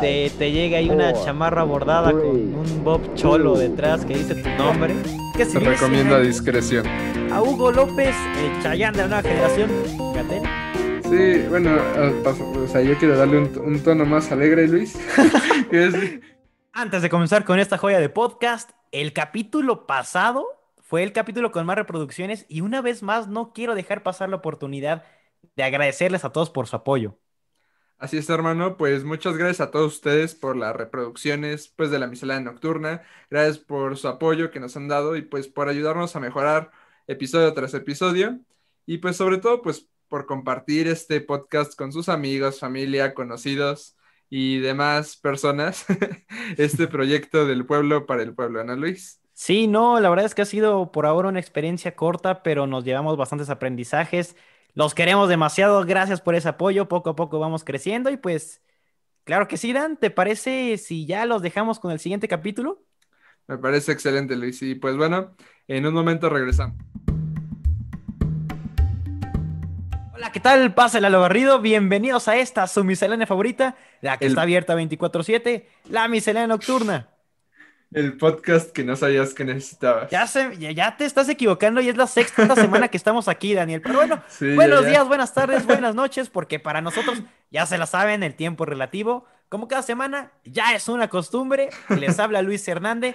te, te llega ahí una chamarra bordada con un Bob Cholo detrás que dice tu nombre. Que Se recomienda discreción. A Hugo López, el Chayán de la nueva generación. Gatel. Sí, bueno, o sea, yo quiero darle un, un tono más alegre, Luis. Antes de comenzar con esta joya de podcast, el capítulo pasado fue el capítulo con más reproducciones y una vez más no quiero dejar pasar la oportunidad de agradecerles a todos por su apoyo. Así es, hermano. Pues muchas gracias a todos ustedes por las reproducciones pues, de la miscelánea nocturna. Gracias por su apoyo que nos han dado y pues por ayudarnos a mejorar episodio tras episodio. Y pues sobre todo pues por compartir este podcast con sus amigos, familia, conocidos y demás personas. este proyecto del pueblo para el pueblo, ¿no, Luis? Sí, no, la verdad es que ha sido por ahora una experiencia corta, pero nos llevamos bastantes aprendizajes. Los queremos demasiado, gracias por ese apoyo, poco a poco vamos creciendo y pues, claro que sí, Dan, ¿te parece si ya los dejamos con el siguiente capítulo? Me parece excelente, Luis. Y pues bueno, en un momento regresamos. Hola, ¿qué tal? Pásale a lo barrido, bienvenidos a esta, su miscelánea favorita, la que El- está abierta 24/7, la miscelánea nocturna. El podcast que no sabías que necesitabas. Ya, se, ya, te estás equivocando y es la sexta semana que estamos aquí, Daniel, pero bueno. Sí, Buenos ya. días, buenas tardes, buenas noches, porque para nosotros, ya se la saben, el tiempo relativo. Como cada semana, ya es una costumbre. Les habla Luis Hernández.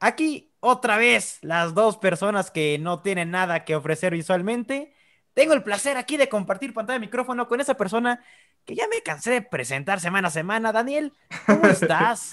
Aquí, otra vez, las dos personas que no tienen nada que ofrecer visualmente. Tengo el placer aquí de compartir pantalla de micrófono con esa persona que ya me cansé de presentar semana a semana. Daniel, ¿cómo estás?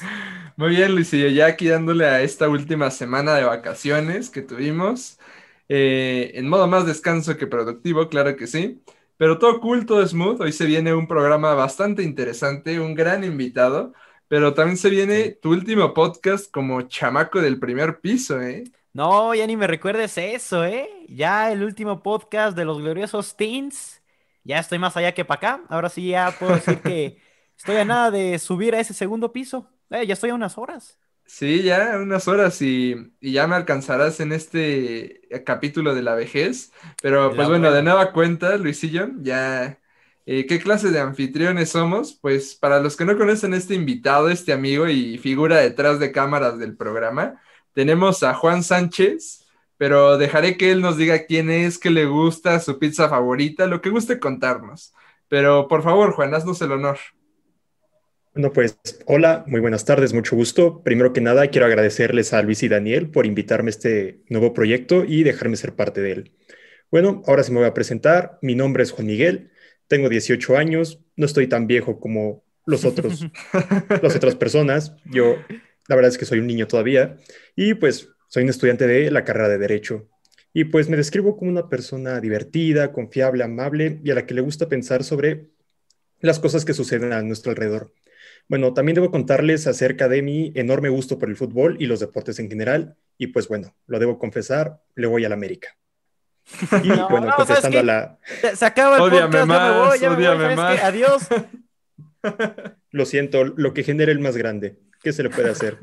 Muy bien, Luisillo, ya aquí dándole a esta última semana de vacaciones que tuvimos, eh, en modo más descanso que productivo, claro que sí, pero todo cool, todo smooth, hoy se viene un programa bastante interesante, un gran invitado, pero también se viene tu último podcast como chamaco del primer piso, ¿eh? No, ya ni me recuerdes eso, ¿eh? Ya el último podcast de los gloriosos Teens. Ya estoy más allá que para acá. Ahora sí ya puedo decir que estoy a nada de subir a ese segundo piso. Eh, ya estoy a unas horas. Sí, ya unas horas y, y ya me alcanzarás en este capítulo de la vejez. Pero pues bueno, de nueva cuenta, Luisillo, ya eh, ¿qué clase de anfitriones somos? Pues para los que no conocen este invitado, este amigo y figura detrás de cámaras del programa, tenemos a Juan Sánchez, pero dejaré que él nos diga quién es, qué le gusta, su pizza favorita, lo que guste contarnos. Pero por favor, Juan, haznos el honor. Bueno, pues hola, muy buenas tardes, mucho gusto. Primero que nada, quiero agradecerles a Luis y Daniel por invitarme a este nuevo proyecto y dejarme ser parte de él. Bueno, ahora sí me voy a presentar. Mi nombre es Juan Miguel, tengo 18 años, no estoy tan viejo como los otros, las otras personas. Yo, la verdad es que soy un niño todavía y pues soy un estudiante de la carrera de Derecho. Y pues me describo como una persona divertida, confiable, amable y a la que le gusta pensar sobre las cosas que suceden a nuestro alrededor. Bueno, también debo contarles acerca de mi enorme gusto por el fútbol y los deportes en general. Y pues bueno, lo debo confesar, le voy al América. Y No, bueno, no, ¿sabes contestando qué? a la... Se, acaba el podcast, ya me más, voy, ya me voy, ódiame ¿sabes más. Adiós. Lo siento, lo que genera el más grande. ¿Qué se le puede hacer?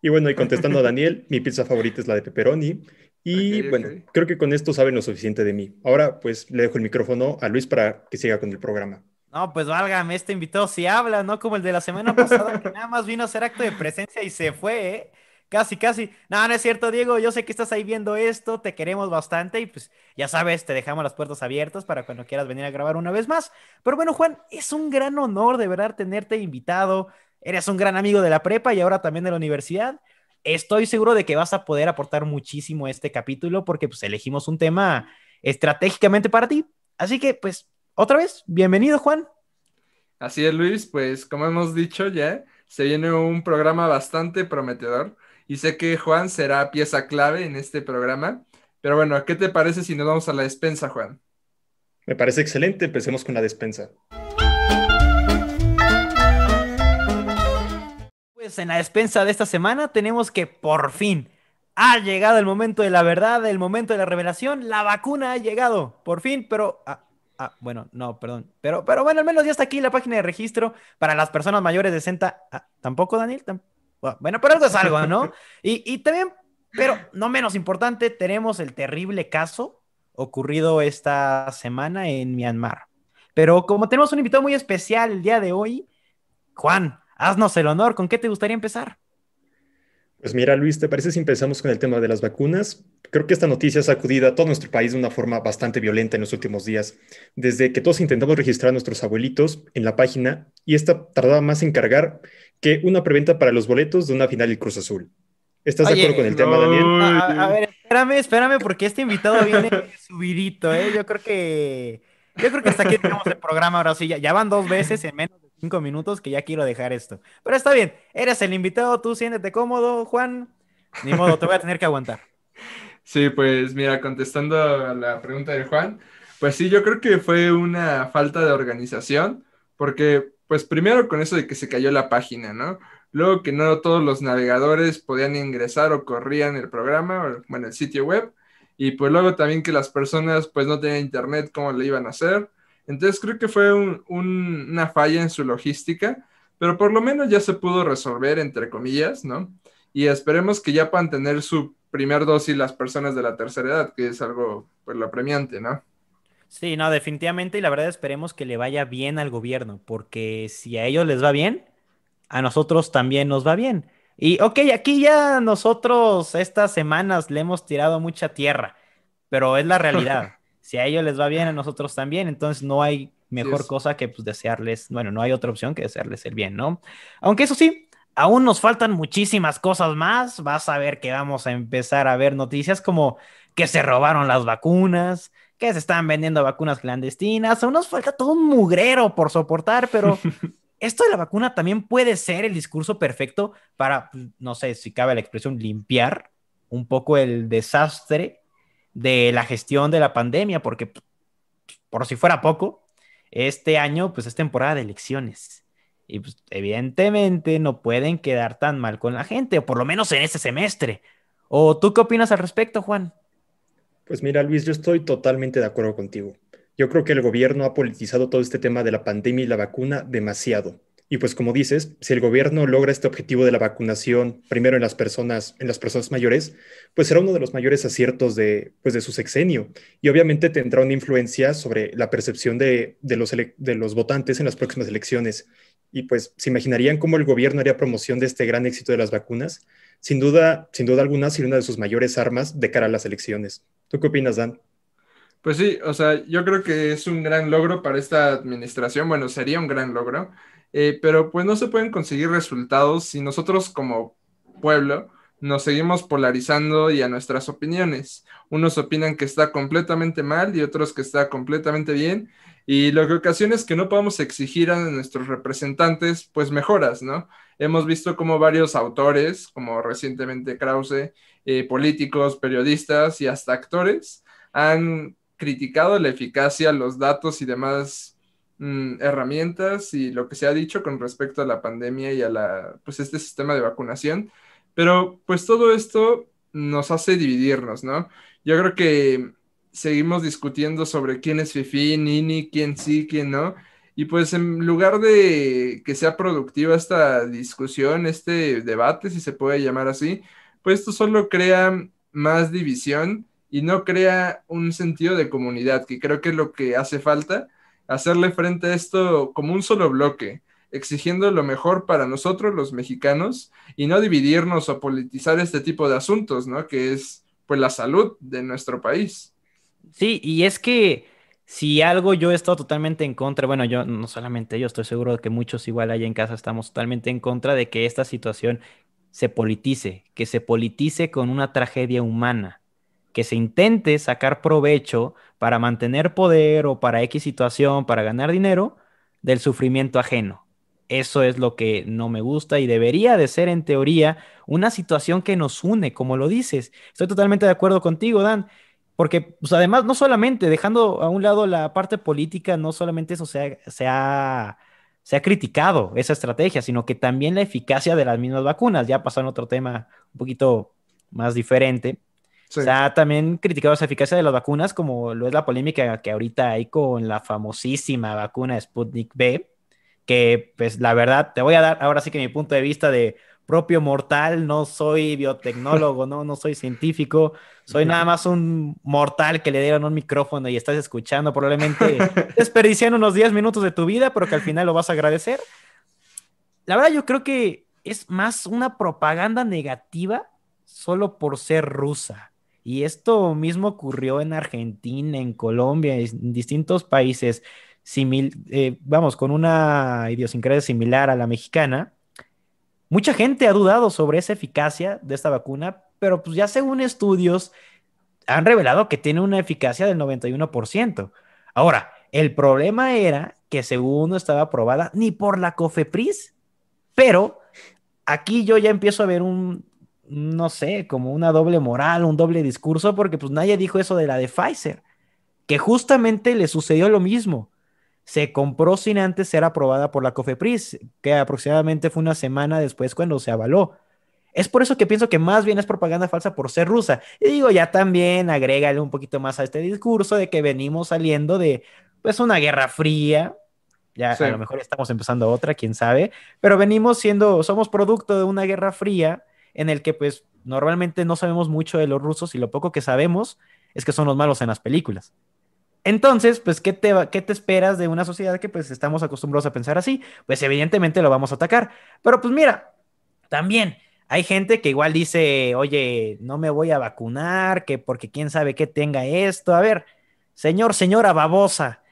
Y bueno, y contestando a Daniel, mi pizza favorita es la de pepperoni. Y bueno, creo que con esto saben lo suficiente de mí. Ahora pues le dejo el micrófono a Luis para que siga con el programa. No, pues válgame, este invitado sí habla, ¿no? Como el de la semana pasada, que nada más vino a hacer acto de presencia y se fue, ¿eh? Casi, casi. No, no es cierto, Diego. Yo sé que estás ahí viendo esto, te queremos bastante y pues ya sabes, te dejamos las puertas abiertas para cuando quieras venir a grabar una vez más. Pero bueno, Juan, es un gran honor de verdad tenerte invitado. Eres un gran amigo de la prepa y ahora también de la universidad. Estoy seguro de que vas a poder aportar muchísimo a este capítulo porque pues elegimos un tema estratégicamente para ti. Así que pues otra vez, bienvenido, Juan. Así es, Luis, pues como hemos dicho ya, se viene un programa bastante prometedor y sé que Juan será pieza clave en este programa. Pero bueno, ¿qué te parece si nos vamos a la despensa, Juan? Me parece excelente, empecemos con la despensa. En la despensa de esta semana tenemos que por fin ha llegado el momento de la verdad, el momento de la revelación. La vacuna ha llegado, por fin, pero... ah, ah, bueno, no, perdón. Pero, pero bueno, al menos ya está aquí la página de registro para las personas mayores de 60. ah, ¿Tampoco, Daniel? Bueno, pero algo es algo, ¿no? Y también, pero no menos importante, tenemos el terrible caso ocurrido esta semana en Myanmar. Pero como tenemos un invitado muy especial el día de hoy, Juan, haznos el honor, ¿con qué te gustaría empezar? Pues mira, Luis, ¿te parece si empezamos con el tema de las vacunas? Creo que esta noticia ha sacudido a todo nuestro país de una forma bastante violenta en los últimos días. Desde que todos intentamos registrar a nuestros abuelitos en la página y esta tardaba más en cargar que una preventa para los boletos de una final del Cruz Azul. ¿Estás de acuerdo con el tema, Daniel? A, a, ver, espérame, espérame, porque este invitado viene subidito, ¿eh? Yo creo que. Yo creo que hasta aquí tenemos el programa ahora sí. Ya, ya van dos veces en menos cinco minutos que ya quiero dejar esto. Pero está bien, eres el invitado, tú siéntete cómodo, Juan. Ni modo, te voy a tener que aguantar. Sí, pues mira, contestando a la pregunta de Juan, pues sí, yo creo que fue una falta de organización, porque pues primero con eso de que se cayó la página, ¿no? Luego que no todos los navegadores podían ingresar o corrían el programa, o, bueno, el sitio web, y pues luego también que las personas pues no tenían internet, ¿cómo le iban a hacer? Entonces creo que fue un, un, una falla en su logística, pero por lo menos ya se pudo resolver, entre comillas, ¿no? Y esperemos que ya puedan tener su primer dosis las personas de la tercera edad, que es algo, pues, lo premiante, ¿no? Sí, no, definitivamente, y la verdad esperemos que le vaya bien al gobierno, porque si a ellos les va bien, a nosotros también nos va bien. Y ok, aquí ya nosotros estas semanas le hemos tirado mucha tierra, pero es la realidad. si a ellos les va bien, a nosotros también, entonces no hay mejor cosa que pues desearles, bueno, no hay otra opción que desearles el bien, ¿no? Aunque eso sí, aún nos faltan muchísimas cosas más, vas a ver que vamos a empezar a ver noticias como que se robaron las vacunas, que se están vendiendo vacunas clandestinas, aún nos falta todo un mugrero por soportar, pero esto de la vacuna también puede ser el discurso perfecto para, no sé si cabe la expresión, limpiar un poco el desastre de la gestión de la pandemia, porque por si fuera poco, este año pues es temporada de elecciones. Y pues evidentemente no pueden quedar tan mal con la gente, o por lo menos en este semestre. ¿O tú qué opinas al respecto, Juan? Pues mira, Luis, yo estoy totalmente de acuerdo contigo. Yo creo que el gobierno ha politizado todo este tema de la pandemia y la vacuna demasiado. Y pues como dices, si el gobierno logra este objetivo de la vacunación primero en las personas, en las personas mayores, pues será uno de los mayores aciertos de, pues de su sexenio. Y obviamente tendrá una influencia sobre la percepción de, de los, de los votantes en las próximas elecciones. Y pues se imaginarían cómo el gobierno haría promoción de este gran éxito de las vacunas. Sin duda, sin duda alguna, sería una de sus mayores armas de cara a las elecciones. ¿Tú qué opinas, Dan? Pues sí, o sea, yo creo que es un gran logro para esta administración. Bueno, sería un gran logro eh, pero pues no se pueden conseguir resultados si nosotros como pueblo nos seguimos polarizando y a nuestras opiniones. Unos opinan que está completamente mal y otros que está completamente bien. Y lo que ocasiona es que no podamos exigir a nuestros representantes pues mejoras, ¿no? Hemos visto como varios autores, como recientemente Krause, eh, políticos, periodistas y hasta actores, han criticado la eficacia, los datos y demás Mm, herramientas y lo que se ha dicho con respecto a la pandemia y a la, pues este sistema de vacunación, pero pues todo esto nos hace dividirnos, ¿no? Yo creo que seguimos discutiendo sobre quién es Fifi, Nini, quién sí, quién no, y pues en lugar de que sea productiva esta discusión, este debate, si se puede llamar así, pues esto solo crea más división y no crea un sentido de comunidad, que creo que es lo que hace falta hacerle frente a esto como un solo bloque, exigiendo lo mejor para nosotros los mexicanos y no dividirnos o politizar este tipo de asuntos, ¿no? Que es pues la salud de nuestro país. Sí, y es que si algo yo he estado totalmente en contra, bueno, yo no solamente yo, estoy seguro de que muchos igual allá en casa estamos totalmente en contra de que esta situación se politice, que se politice con una tragedia humana que se intente sacar provecho para mantener poder o para X situación, para ganar dinero, del sufrimiento ajeno. Eso es lo que no me gusta y debería de ser en teoría una situación que nos une, como lo dices. Estoy totalmente de acuerdo contigo, Dan, porque pues, además no solamente dejando a un lado la parte política, no solamente eso se ha, se ha, se ha criticado esa estrategia, sino que también la eficacia de las mismas vacunas. Ya pasó en otro tema un poquito más diferente, Sí. Ha también criticado esa eficacia de las vacunas, como lo es la polémica que ahorita hay con la famosísima vacuna Sputnik B, que pues la verdad, te voy a dar ahora sí que mi punto de vista de propio mortal, no soy biotecnólogo, no, no soy científico, soy nada más un mortal que le dieron un micrófono y estás escuchando, probablemente desperdiciando unos 10 minutos de tu vida, pero que al final lo vas a agradecer. la verdad yo creo que es más una propaganda negativa solo por ser rusa. Y esto mismo ocurrió en Argentina, en Colombia, en distintos países, eh, vamos, con una idiosincrasia similar a la mexicana. Mucha gente ha dudado sobre esa eficacia de esta vacuna, pero pues ya según estudios han revelado que tiene una eficacia del 91%. Ahora, el problema era que según no estaba aprobada ni por la COFEPRIS, pero aquí yo ya empiezo a ver un, no sé, como una doble moral, un doble discurso, porque pues nadie dijo eso de la de Pfizer, que justamente le sucedió lo mismo. Se compró sin antes ser aprobada por la COFEPRIS, que aproximadamente fue una semana después cuando se avaló. Es por eso que pienso que más bien es propaganda falsa por ser rusa. Y digo, ya también agrégale un poquito más a este discurso de que venimos saliendo de pues una guerra fría. Ya a lo mejor estamos empezando otra, quién sabe, pero venimos siendo, somos producto de una guerra fría en el que pues normalmente no sabemos mucho de los rusos y lo poco que sabemos es que son los malos en las películas. Entonces, pues, ¿qué te, ¿qué te esperas de una sociedad que pues estamos acostumbrados a pensar así? Pues evidentemente lo vamos a atacar. Pero pues mira, también hay gente que igual dice, oye, no me voy a vacunar, que porque quién sabe qué tenga esto. A ver, señor, señora babosa,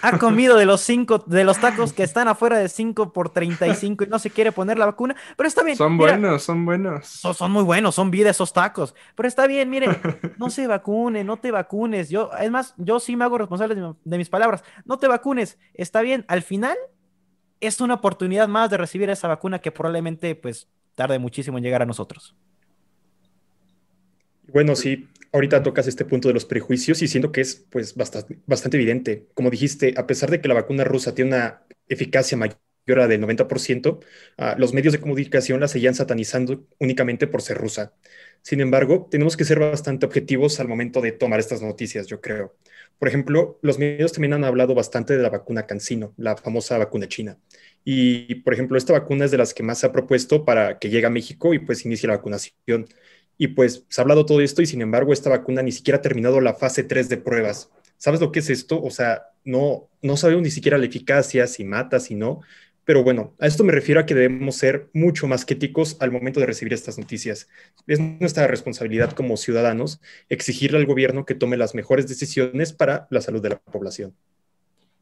ha comido de los cinco, de los tacos que están afuera de 5 por 35 y no se quiere poner la vacuna, pero está bien. Son buenos, son buenos. Son, muy buenos, son vida esos tacos, pero está bien, miren, no se vacune, no te vacunes. Yo, es más, yo sí me hago responsable de, mis palabras. No te vacunes, está bien. Al final es una oportunidad más de recibir esa vacuna que probablemente pues tarde muchísimo en llegar a nosotros. Bueno, sí, ahorita tocas este punto de los prejuicios y siento que es pues bastante, evidente. Como dijiste, a pesar de que la vacuna rusa tiene una eficacia mayor a del 90%, ah, los medios de comunicación la seguían satanizando únicamente por ser rusa. Sin embargo, tenemos que ser bastante objetivos al momento de tomar estas noticias, yo creo. Por ejemplo, los medios también han hablado bastante de la vacuna CanSino, la famosa vacuna china. Y, por ejemplo, esta vacuna es de las que más se ha propuesto para que llegue a México y pues inicie la vacunación. Y pues se ha hablado todo esto y sin embargo esta vacuna ni siquiera ha terminado la fase 3 de pruebas. ¿Sabes lo que es esto? O sea, no, no sabemos ni siquiera la eficacia, si mata, si no. Pero bueno, a esto me refiero a que debemos ser mucho más críticos al momento de recibir estas noticias. Es nuestra responsabilidad como ciudadanos exigirle al gobierno que tome las mejores decisiones para la salud de la población.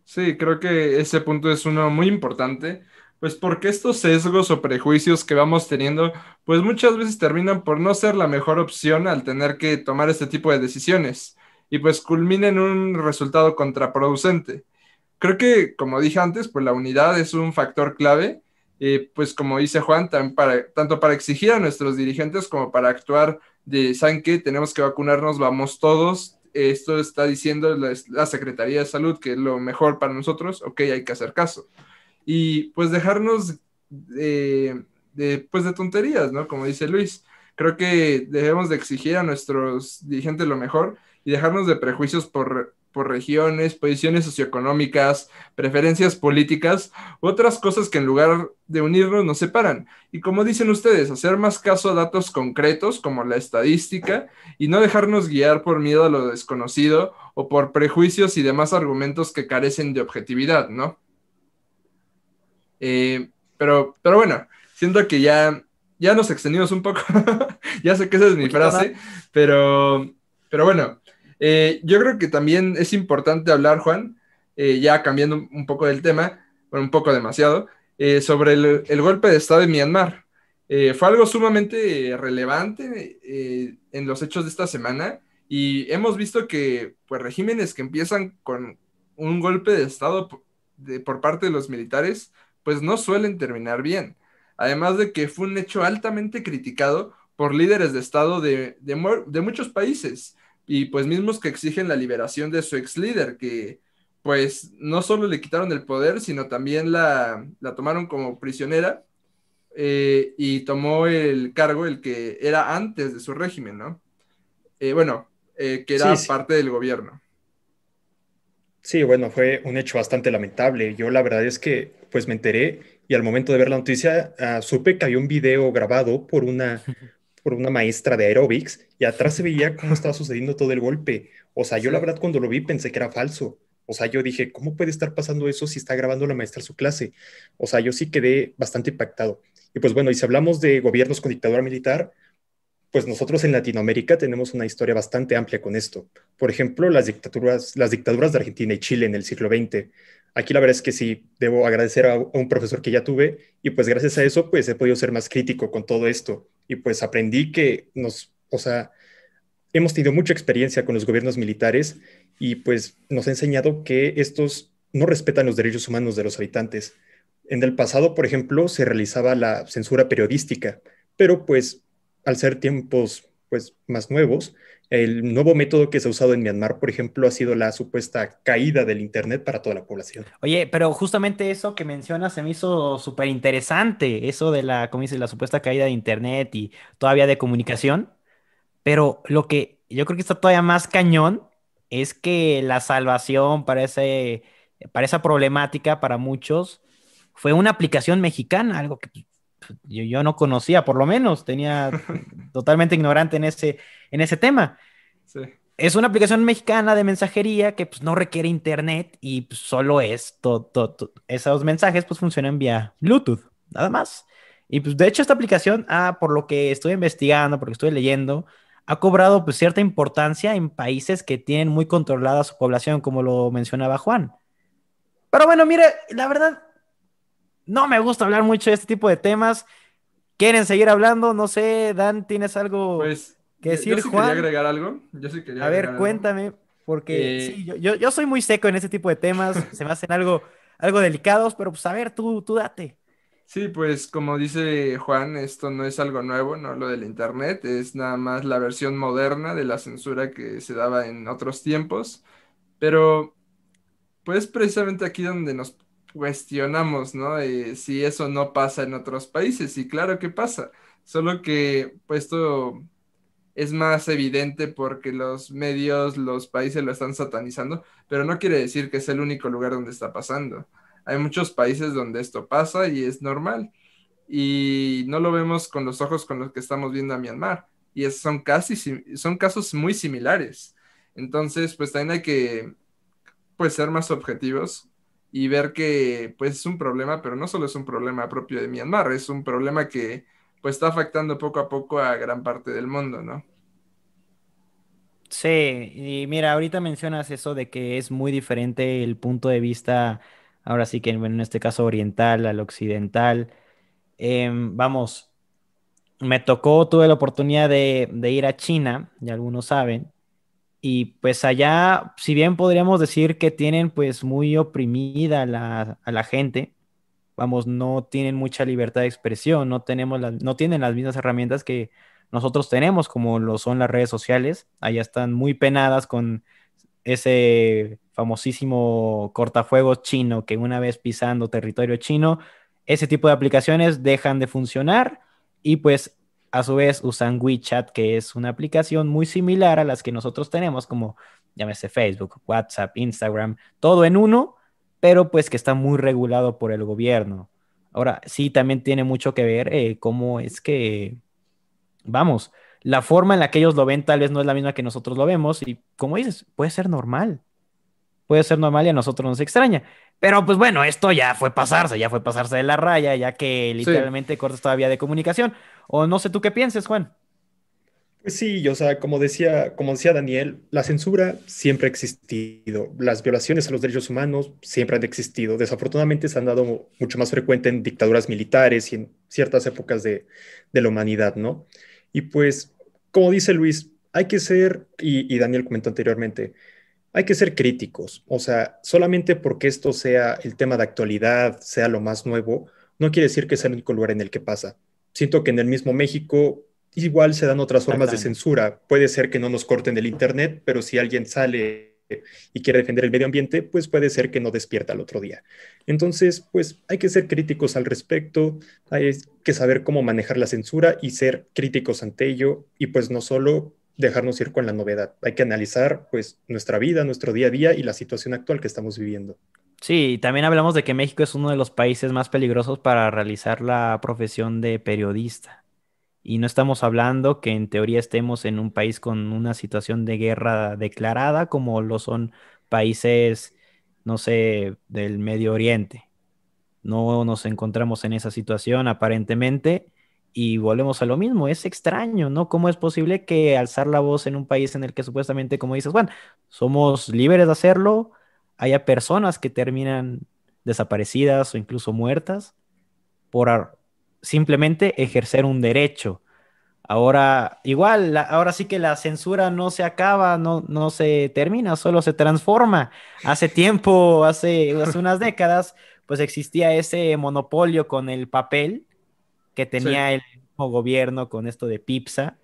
Sí, creo que ese punto es uno muy importante pues porque estos sesgos o prejuicios que vamos teniendo, pues muchas veces terminan por no ser la mejor opción al tener que tomar este tipo de decisiones y pues culmina en un resultado contraproducente. Creo que, como dije antes, pues la unidad es un factor clave, eh, pues como dice Juan, para, tanto para exigir a nuestros dirigentes como para actuar de, ¿saben? Tenemos que vacunarnos, vamos todos. Esto está diciendo la, la Secretaría de Salud que es lo mejor para nosotros, ok, hay que hacer caso y pues dejarnos de, pues de tonterías, ¿no? Como dice Luis. Creo que debemos de exigir a nuestros dirigentes lo mejor y dejarnos de prejuicios por, por regiones, posiciones socioeconómicas, preferencias políticas, otras cosas que en lugar de unirnos nos separan. Y como dicen ustedes, hacer más caso a datos concretos como la estadística y no dejarnos guiar por miedo a lo desconocido o por prejuicios y demás argumentos que carecen de objetividad, ¿no? Eh, pero, pero bueno, siento que ya, ya nos extendimos un poco. ya sé que esa es mi frase, pero, pero bueno, eh, yo creo que también es importante hablar, Juan, eh, ya cambiando un poco del tema, bueno, un poco demasiado, sobre el, el, golpe de Estado de Myanmar. fue algo sumamente relevante en los hechos de esta semana y hemos visto que pues, regímenes que empiezan con un golpe de Estado por parte de los militares pues no suelen terminar bien. Además de que fue un hecho altamente criticado por líderes de Estado de, muchos países y pues mismos que exigen la liberación de su ex líder, que pues no solo le quitaron el poder, sino también la, tomaron como prisionera eh, y tomó el cargo el que era antes de su régimen, ¿no? Eh, bueno, eh, que era parte del gobierno. Sí, bueno, fue un hecho bastante lamentable. Yo la verdad es que pues me enteré y al momento de ver la noticia uh, supe que había un video grabado por una, por una maestra de aerobics y atrás se veía cómo estaba sucediendo todo el golpe. O sea, yo la verdad cuando lo vi pensé que era falso. O sea, yo dije, ¿cómo puede estar pasando eso si está grabando la maestra su clase? O sea, yo sí quedé bastante impactado. Y pues bueno, y si hablamos de gobiernos con dictadura militar, pues nosotros en Latinoamérica tenemos una historia bastante amplia con esto. Por ejemplo, las dictaduras, las dictaduras de Argentina y Chile en el siglo XX. Aquí la verdad es que sí, debo agradecer a, un profesor que ya tuve y pues gracias a eso pues he podido ser más crítico con todo esto y pues aprendí que nos, o sea, hemos tenido mucha experiencia con los gobiernos militares y pues nos ha enseñado que estos no respetan los derechos humanos de los habitantes. En el pasado, por ejemplo, se realizaba la censura periodística, pero pues al ser tiempos pues más nuevos, el nuevo método que se ha usado en Myanmar, por ejemplo, ha sido la supuesta caída del Internet para toda la población. Oye, pero justamente eso que mencionas se me hizo súper interesante, eso de la, la supuesta caída de Internet y todavía de comunicación. Pero lo que yo creo que está todavía más cañón es que la salvación para, ese, para esa problemática, para muchos, fue una aplicación mexicana, algo que yo, no conocía, por lo menos, tenía totalmente ignorante en ese, en ese tema. Es una aplicación mexicana de mensajería que pues, no requiere internet y pues, solo es, esos mensajes pues funcionan vía Bluetooth, nada más. Y pues de hecho esta aplicación, ah, por lo que estoy investigando, porque estoy leyendo, ha cobrado pues cierta importancia en países que tienen muy controlada su población, como lo mencionaba Juan. Pero bueno, mire, la verdad, no me gusta hablar mucho de este tipo de temas. ¿Quieren seguir hablando? No sé, Dan, ¿tienes algo pues, que decir, yo sí Quería agregar algo. Yo sí quería A ver, cuéntame, porque eh, sí, yo, yo, soy muy seco en ese tipo de temas, se me hacen algo, algo delicados, pero pues a ver, tú, tú date. Sí, pues como dice Juan, esto no es algo nuevo, no lo del Internet, es nada más la versión moderna de la censura que se daba en otros tiempos, pero pues precisamente aquí donde nos cuestionamos, ¿no? si eso no pasa en otros países, y claro que pasa, solo que pues esto es más evidente porque los medios, los países lo están satanizando, pero no quiere decir que es el único lugar donde está pasando. Hay muchos países donde esto pasa y es normal. Y no lo vemos con los ojos con los que estamos viendo a Myanmar. Y son casi, son casos muy similares. Entonces, pues también hay que, pues, ser más objetivos y ver que pues es un problema, pero no solo es un problema propio de Myanmar, es un problema que pues está afectando poco a poco a gran parte del mundo, ¿no? Sí, y mira, ahorita mencionas eso de que es muy diferente el punto de vista, ahora sí que en este caso oriental al occidental. Em, vamos, me tocó, tuve la oportunidad de, de ir a China, ya algunos saben, y pues allá, si bien podríamos decir que tienen pues muy oprimida la, a la gente, vamos, no tienen mucha libertad de expresión, no, tenemos no tienen las mismas herramientas que nosotros tenemos, como lo son las redes sociales. Allá están muy penadas con ese famosísimo cortafuegos chino que una vez pisando territorio chino, ese tipo de aplicaciones dejan de funcionar y pues a su vez usan WeChat, que es una aplicación muy similar a las que nosotros tenemos, como llámese Facebook, WhatsApp, Instagram, todo en uno, pero pues que está muy regulado por el gobierno. Ahora, sí, también tiene mucho que ver eh, cómo es que, vamos, la forma en la que ellos lo ven tal vez no es la misma que nosotros lo vemos y como dices, puede ser normal. Puede ser normal y a nosotros nos extraña. Pero pues bueno, esto ya fue pasarse, ya fue pasarse de la raya, ya que literalmente cortas todavía de comunicación. O no sé tú qué pienses, Juan. Pues sí, o sea, como decía, como decía Daniel, la censura siempre ha existido, las violaciones a los derechos humanos siempre han existido. Desafortunadamente se han dado mucho más frecuente en dictaduras militares y en ciertas épocas de, la humanidad, ¿no? Y pues, como dice Luis, hay que ser, y, y Daniel comentó anteriormente, hay que ser críticos. O sea, solamente porque esto sea el tema de actualidad, sea lo más nuevo, no quiere decir que sea el único lugar en el que pasa siento que en el mismo México igual se dan otras formas de censura. Puede ser que no nos corten el Internet, pero si alguien sale y quiere defender el medio ambiente, pues puede ser que no despierta al otro día. Entonces, pues hay que ser críticos al respecto, hay que saber cómo manejar la censura y ser críticos ante ello y pues no solo dejarnos ir con la novedad, hay que analizar pues nuestra vida, nuestro día a día y la situación actual que estamos viviendo. Sí, también hablamos de que México es uno de los países más peligrosos para realizar la profesión de periodista. Y no estamos hablando que en teoría estemos en un país con una situación de guerra declarada, como lo son países no sé, del Medio Oriente. No nos encontramos en esa situación aparentemente y volvemos a lo mismo. Es extraño, ¿no? ¿Cómo es posible que alzar la voz en un país en el que supuestamente, como dices, bueno, somos libres de hacerlo, haya personas que terminan desaparecidas o incluso muertas por simplemente ejercer un derecho? Ahora, igual, ahora sí que la censura no se acaba, no, no se termina, solo se transforma. Hace tiempo, hace, hace unas décadas, pues existía ese monopolio con el papel que tenía el mismo gobierno con esto de Pipsa,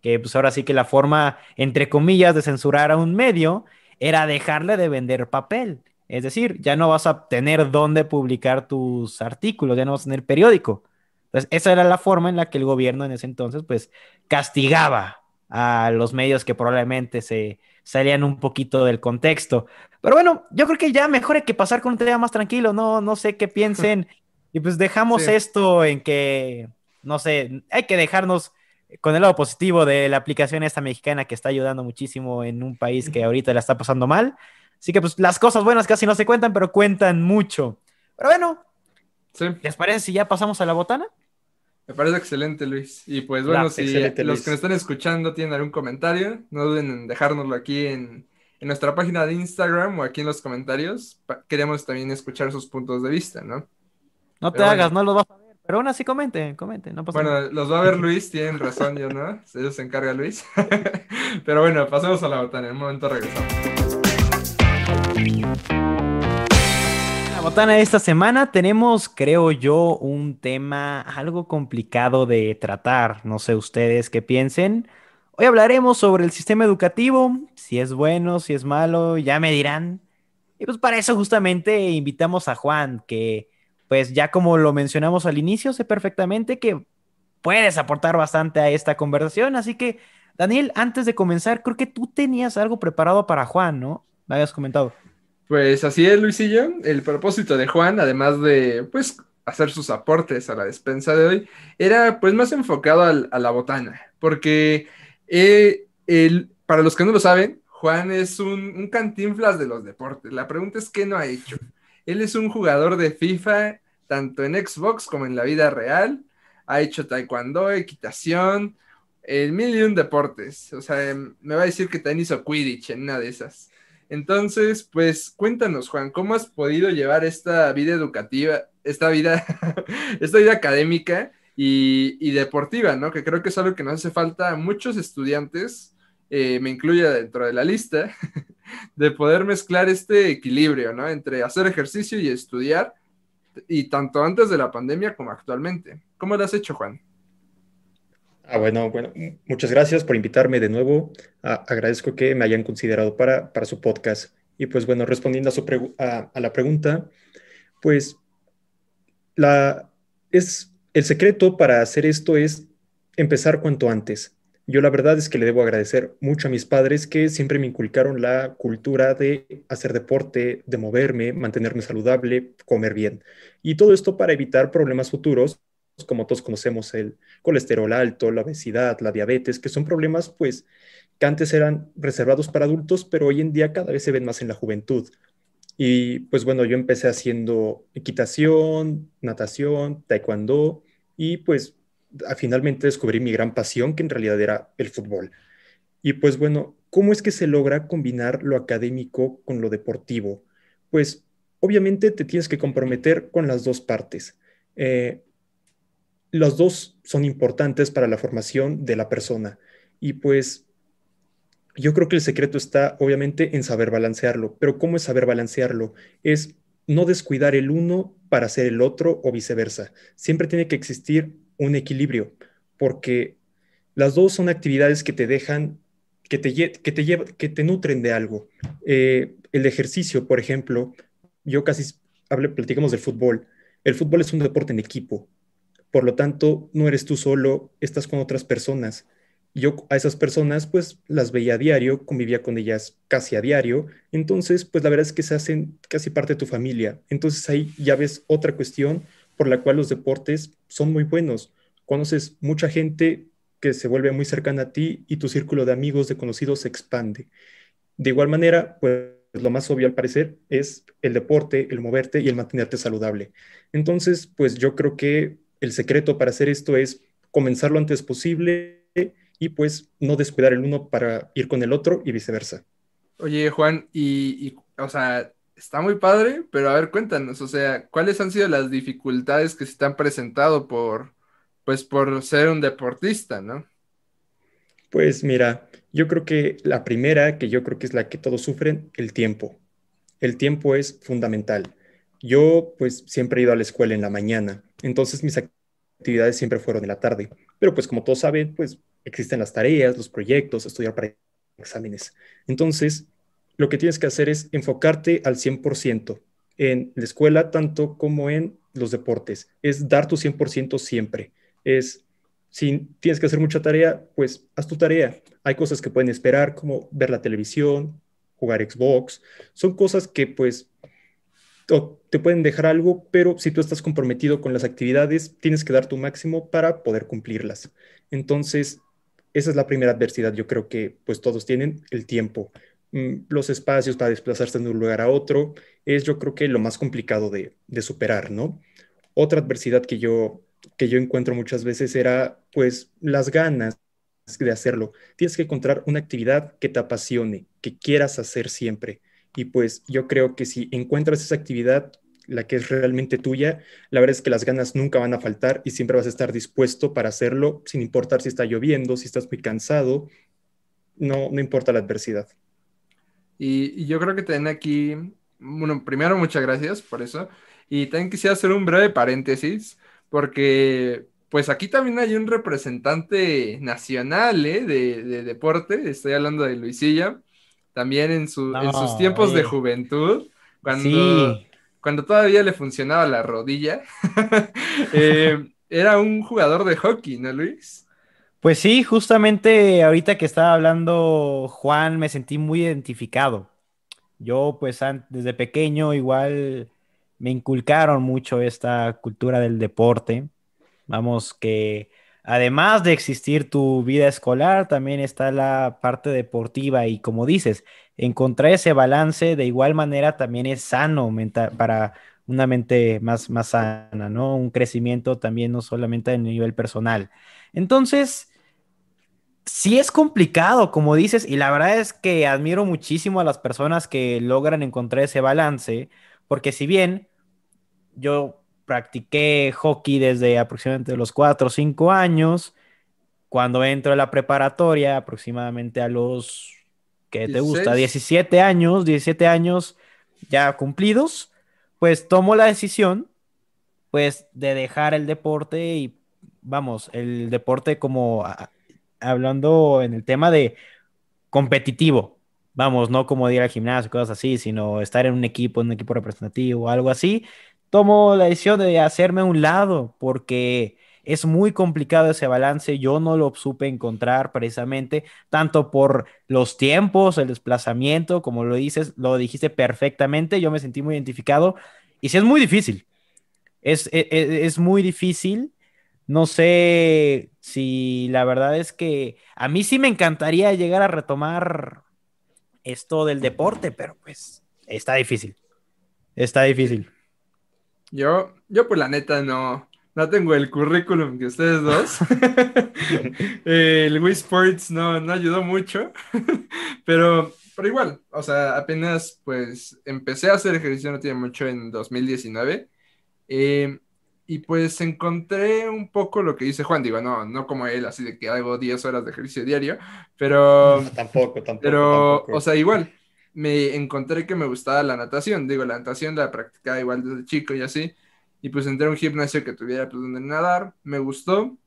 que pues ahora sí que la forma, entre comillas, de censurar a un medio era dejarle de vender papel. Es decir, ya no vas a tener dónde publicar tus artículos, ya no vas a tener periódico. Entonces, esa era la forma en la que el gobierno en ese entonces, pues, castigaba a los medios que probablemente se salían un poquito del contexto. Pero bueno, yo creo que ya mejor hay que pasar con un tema más tranquilo, no, no sé qué piensen. Y pues dejamos esto en que, no sé, hay que dejarnos con el lado positivo de la aplicación esta mexicana que está ayudando muchísimo en un país que ahorita la está pasando mal. Así que pues las cosas buenas casi no se cuentan, pero cuentan mucho. Pero bueno, ¿les parece si ya pasamos a la botana? Me parece excelente, Luis. Y pues bueno, si los que nos están escuchando tienen algún comentario, no duden en dejárnoslo aquí en, nuestra página de Instagram o aquí en los comentarios. Queremos también escuchar sus puntos de vista, ¿no? No te hagas, no los vas a ver. Pero aún así comenten, comenten. No pasa bueno, los va a ver Luis, tienen razón, yo no. Ellos se encarga Luis. Pero bueno, pasemos a la botana. En un momento regresamos botana de esta semana tenemos, creo yo, un tema algo complicado de tratar. No sé ustedes qué piensen. Hoy hablaremos sobre el sistema educativo, si es bueno, si es malo, ya me dirán. Y pues para eso justamente invitamos a Juan, que pues ya como lo mencionamos al inicio, sé perfectamente que puedes aportar bastante a esta conversación. Así que, Daniel, antes de comenzar, creo que tú tenías algo preparado para Juan, ¿no? Me habías comentado. Pues así es, Luisillo. El propósito de Juan, además de pues hacer sus aportes a la despensa de hoy, era pues más enfocado a la botana, porque eh, para los que no lo saben, Juan es un, un, cantinflas de los deportes. La pregunta es qué no ha hecho. Él es un jugador de FIFA, tanto en Xbox como en la vida real. Ha hecho taekwondo, equitación, el mil y un deportes. O sea, me va a decir que también hizo Quidditch en una de esas. Entonces, pues cuéntanos, Juan, ¿cómo has podido llevar esta vida educativa, esta vida, esta vida académica y, deportiva, ¿no? Que creo que es algo que nos hace falta a muchos estudiantes, eh, me incluye dentro de la lista, de poder mezclar este equilibrio, ¿no? Entre hacer ejercicio y estudiar, y tanto antes de la pandemia como actualmente. ¿Cómo lo has hecho, Juan? Ah, bueno, bueno, muchas gracias por invitarme de nuevo. Ah, agradezco que me hayan considerado para, para su podcast. Y pues bueno, respondiendo a, su a, la pregunta, pues la, es, el secreto para hacer esto es empezar cuanto antes. Yo la verdad es que le debo agradecer mucho a mis padres que siempre me inculcaron la cultura de hacer deporte, de moverme, mantenerme saludable, comer bien. Y todo esto para evitar problemas futuros como todos conocemos, el colesterol alto, la obesidad, la diabetes, que son problemas pues que antes eran reservados para adultos, pero hoy en día cada vez se ven más en la juventud. Y pues bueno, yo empecé haciendo equitación, natación, taekwondo y pues finalmente descubrí mi gran pasión, que en realidad era el fútbol. Y pues bueno, ¿cómo es que se logra combinar lo académico con lo deportivo? Pues obviamente te tienes que comprometer con las dos partes. Eh, los dos son importantes para la formación de la persona. Y pues yo creo que el secreto está obviamente en saber balancearlo. Pero ¿cómo es saber balancearlo? Es no descuidar el uno para hacer el otro o viceversa. Siempre tiene que existir un equilibrio, porque las dos son actividades que te dejan, que te, que te, que te nutren de algo. Eh, el ejercicio, por ejemplo, yo casi hable, platicamos del fútbol. El fútbol es un deporte en equipo. Por lo tanto, no eres tú solo, estás con otras personas. Yo a esas personas pues las veía a diario, convivía con ellas casi a diario, entonces pues la verdad es que se hacen casi parte de tu familia. Entonces ahí ya ves otra cuestión por la cual los deportes son muy buenos. Conoces mucha gente que se vuelve muy cercana a ti y tu círculo de amigos, de conocidos se expande. De igual manera, pues lo más obvio al parecer es el deporte, el moverte y el mantenerte saludable. Entonces, pues yo creo que el secreto para hacer esto es comenzar lo antes posible y pues no descuidar el uno para ir con el otro y viceversa. Oye, Juan, y, o sea, está muy padre, pero a ver, cuéntanos, o sea, ¿cuáles han sido las dificultades que se te han por, pues, por ser un deportista, ¿no? Pues mira, yo creo que la primera, que yo creo que es la que todos sufren, el tiempo. El tiempo es fundamental. Yo pues siempre he ido a la escuela en la mañana, entonces mis actividades siempre fueron en la tarde. Pero pues como todos saben, pues existen las tareas, los proyectos, estudiar para exámenes. Entonces, lo que tienes que hacer es enfocarte al 100% en la escuela tanto como en los deportes. Es dar tu 100% siempre. Es si tienes que hacer mucha tarea, pues haz tu tarea. Hay cosas que pueden esperar, como ver la televisión, jugar Xbox. Son cosas que pues te pueden dejar algo, pero si tú estás comprometido con las actividades, tienes que dar tu máximo para poder cumplirlas. Entonces, esa es la primera adversidad. Yo creo que pues todos tienen el tiempo. Mm, los espacios para desplazarse de un lugar a otro es yo creo que lo más complicado de, de superar, ¿no? Otra adversidad que yo que yo encuentro muchas veces era pues las ganas de hacerlo. Tienes que encontrar una actividad que te apasione, que quieras hacer siempre. Y pues yo creo que si encuentras esa actividad, la que es realmente tuya, la verdad es que las ganas nunca van a faltar y siempre vas a estar dispuesto para hacerlo, sin importar si está lloviendo, si estás muy cansado, no, no importa la adversidad. Y, y yo creo que también aquí, bueno, primero muchas gracias por eso. Y también quisiera hacer un breve paréntesis porque pues aquí también hay un representante nacional ¿eh? de, deporte, estoy hablando de Luisilla, también en, sus tiempos de juventud, cuando, cuando todavía le funcionaba la rodilla, eh, era un jugador de hockey, ¿no, Luis? Pues sí, justamente ahorita que estaba hablando Juan, me sentí muy identificado. Yo pues desde pequeño igual me inculcaron mucho esta cultura del deporte. Vamos, que además de existir tu vida escolar, también está la parte deportiva y como dices, encontrar ese balance de igual manera también es sano para una mente más, más sana, ¿no? Un crecimiento también no solamente a nivel personal. Entonces, sí es complicado, como dices, y la verdad es que admiro muchísimo a las personas que logran encontrar ese balance, porque si bien yo practiqué hockey desde aproximadamente los 4 o 5 años. Cuando entro a la preparatoria, aproximadamente a los, ¿qué te gusta? 17 años, 17 años ya cumplidos, pues tomo la decisión, pues, de dejar el deporte y, vamos, el deporte como hablando en el tema de competitivo, vamos, no como ir al gimnasio, cosas así, sino estar en un equipo, en un equipo representativo, algo así, tomo la decisión de hacerme a un lado porque es muy complicado ese balance. Yo no lo supe encontrar precisamente, tanto por los tiempos, el desplazamiento, como lo dices, lo dijiste perfectamente. Yo me sentí muy identificado y sí es muy difícil. Es, es, e, es muy difícil. No sé si la verdad es que a mí sí me encantaría llegar a retomar esto del deporte, pero pues está difícil. Está difícil. Yo, yo pues la neta no, no tengo el currículum que ustedes dos. el Wii Sports no, no ayudó mucho, pero, pero igual, o sea, apenas pues empecé a hacer ejercicio, no tiene mucho en 2019. Eh, y pues encontré un poco lo que dice Juan, digo, no, no como él, así de que hago 10 horas de ejercicio diario, pero... tampoco, tampoco. Pero, o sea, igual, me encontré que me gustaba la natación. Digo, la natación la practicaba igual desde chico y así. Y pues entré a un gimnasio que tuviera pues donde nadar, me gustó.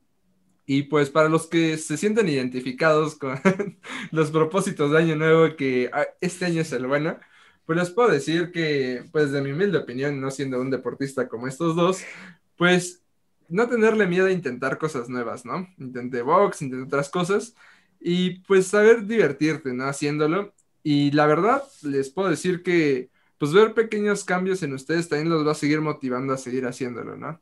Y pues para los que se sienten identificados con los propósitos de año nuevo, que ah, este año es el bueno, pues les puedo decir que, pues de mi humilde opinión, no siendo un deportista como estos dos, pues no tenerle miedo a intentar cosas nuevas, ¿no? Intenté box, intenté otras cosas y pues saber divertirte, ¿no? Haciéndolo y la verdad, les puedo decir que, pues ver pequeños cambios en ustedes también los va a seguir motivando a seguir haciéndolo, ¿no?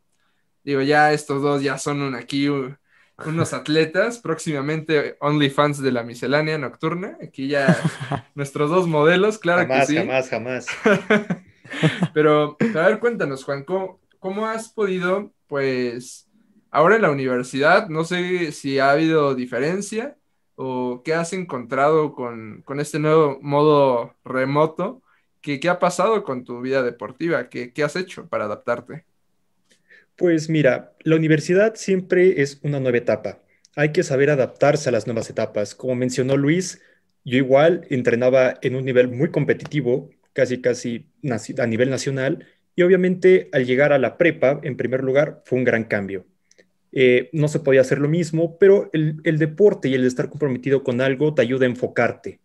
Digo, ya estos dos ya son un aquí, unos atletas, próximamente OnlyFans de la miscelánea nocturna. Aquí ya nuestros dos modelos, claro jamás, que sí. Jamás, jamás, Pero, a ver, cuéntanos, Juan, ¿cómo, ¿cómo, has podido, pues, ahora en la universidad, no sé si ha habido diferencia o qué has encontrado con, con este nuevo modo remoto? ¿Qué, ¿Qué, ha pasado con tu vida deportiva? ¿Qué, ¿Qué has hecho para adaptarte? Pues mira, la universidad siempre es una nueva etapa. Hay que saber adaptarse a las nuevas etapas. Como mencionó Luis, yo igual entrenaba en un nivel muy competitivo, casi casi a nivel nacional, y obviamente al llegar a la prepa, en primer lugar, fue un gran cambio. Eh, no se podía hacer lo mismo, pero el, deporte y el estar comprometido con algo te ayuda a enfocarte,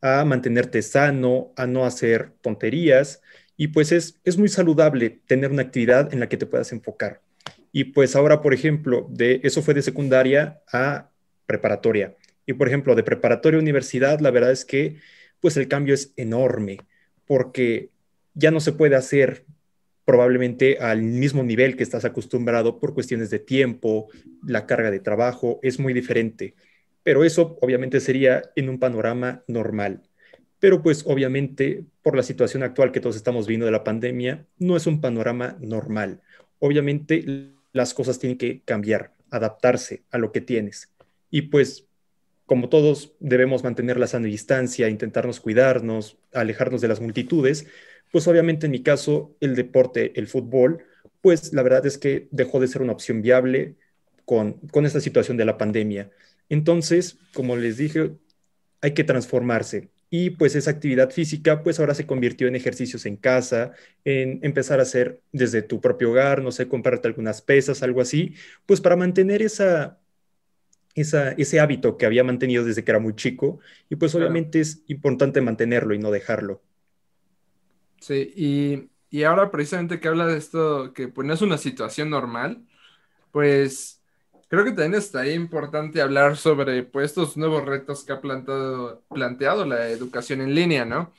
a mantenerte sano, a no hacer tonterías y pues es, es muy saludable tener una actividad en la que te puedas enfocar. Y pues ahora, por ejemplo, de eso fue de secundaria a preparatoria. Y por ejemplo, de preparatoria a universidad, la verdad es que pues el cambio es enorme porque ya no se puede hacer probablemente al mismo nivel que estás acostumbrado por cuestiones de tiempo, la carga de trabajo, es muy diferente. Pero eso obviamente sería en un panorama normal pero pues obviamente por la situación actual que todos estamos viendo de la pandemia, no es un panorama normal. Obviamente las cosas tienen que cambiar, adaptarse a lo que tienes. Y pues como todos debemos mantener la sana distancia, intentarnos cuidarnos, alejarnos de las multitudes, pues obviamente en mi caso el deporte, el fútbol, pues la verdad es que dejó de ser una opción viable con, con esta situación de la pandemia. Entonces, como les dije, hay que transformarse y pues esa actividad física pues ahora se convirtió en ejercicios en casa, en empezar a hacer desde tu propio hogar, no sé, comprarte algunas pesas, algo así, pues para mantener esa, esa, ese hábito que había mantenido desde que era muy chico y pues claro. obviamente es importante mantenerlo y no dejarlo. Sí, y, y ahora precisamente que habla de esto, que pues no es una situación normal, pues Creo que también estaría importante hablar sobre pues, estos nuevos retos que ha plantado, planteado la educación en línea, ¿no?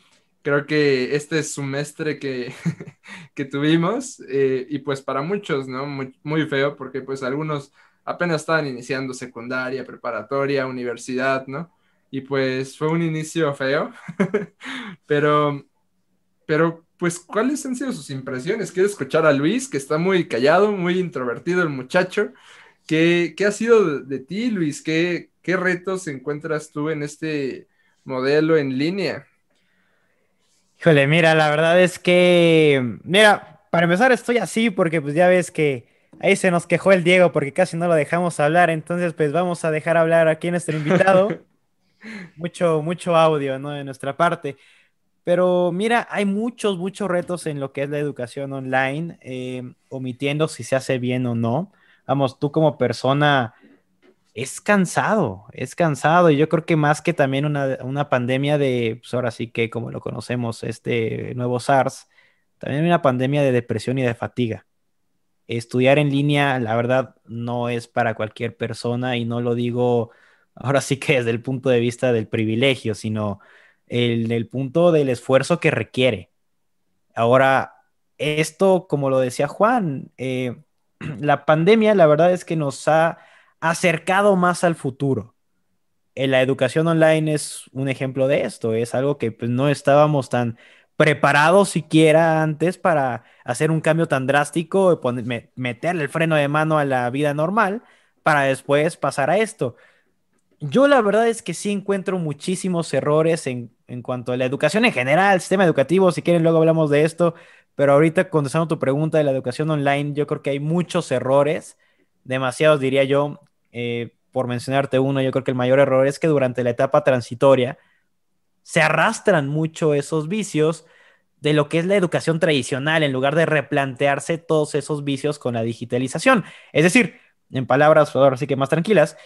Creo que este semestre que, que tuvimos, eh, y pues para muchos, ¿no? Muy, muy feo, porque pues algunos apenas estaban iniciando secundaria, preparatoria, universidad, ¿no? Y pues fue un inicio feo, pero, pero pues, ¿cuáles han sido sus impresiones? Quiero escuchar a Luis, que está muy callado, muy introvertido el muchacho. ¿Qué, qué ha sido de, ti, Luis? ¿Qué, ¿Qué retos encuentras tú en este modelo en línea? Híjole, mira, la verdad es que, mira, para empezar estoy así porque pues ya ves que ahí se nos quejó el Diego porque casi no lo dejamos hablar, entonces pues vamos a dejar hablar aquí a nuestro invitado. mucho, mucho audio, ¿no? De nuestra parte. Pero mira, hay muchos, muchos retos en lo que es la educación online, eh, omitiendo si se hace bien o no. Vamos, tú como persona es cansado, es cansado. Y yo creo que más que también una, una pandemia de, pues ahora sí que como lo conocemos, este nuevo SARS, también una pandemia de depresión y de fatiga. Estudiar en línea, la verdad, no es para cualquier persona y no lo digo ahora sí que desde el punto de vista del privilegio, sino el, el punto del esfuerzo que requiere. Ahora, esto, como lo decía Juan, eh, la pandemia, la verdad es que nos ha acercado más al futuro. Eh, la educación online es un ejemplo de esto, es algo que pues, no estábamos tan preparados siquiera antes para hacer un cambio tan drástico, poner, me, meterle el freno de mano a la vida normal para después pasar a esto. Yo la verdad es que sí encuentro muchísimos errores en, en cuanto a la educación en general, sistema educativo, si quieren luego hablamos de esto, pero ahorita contestando tu pregunta de la educación online, yo creo que hay muchos errores, demasiados diría yo, eh, por mencionarte uno, yo creo que el mayor error es que durante la etapa transitoria se arrastran mucho esos vicios de lo que es la educación tradicional en lugar de replantearse todos esos vicios con la digitalización. Es decir, en palabras ahora sí que más tranquilas,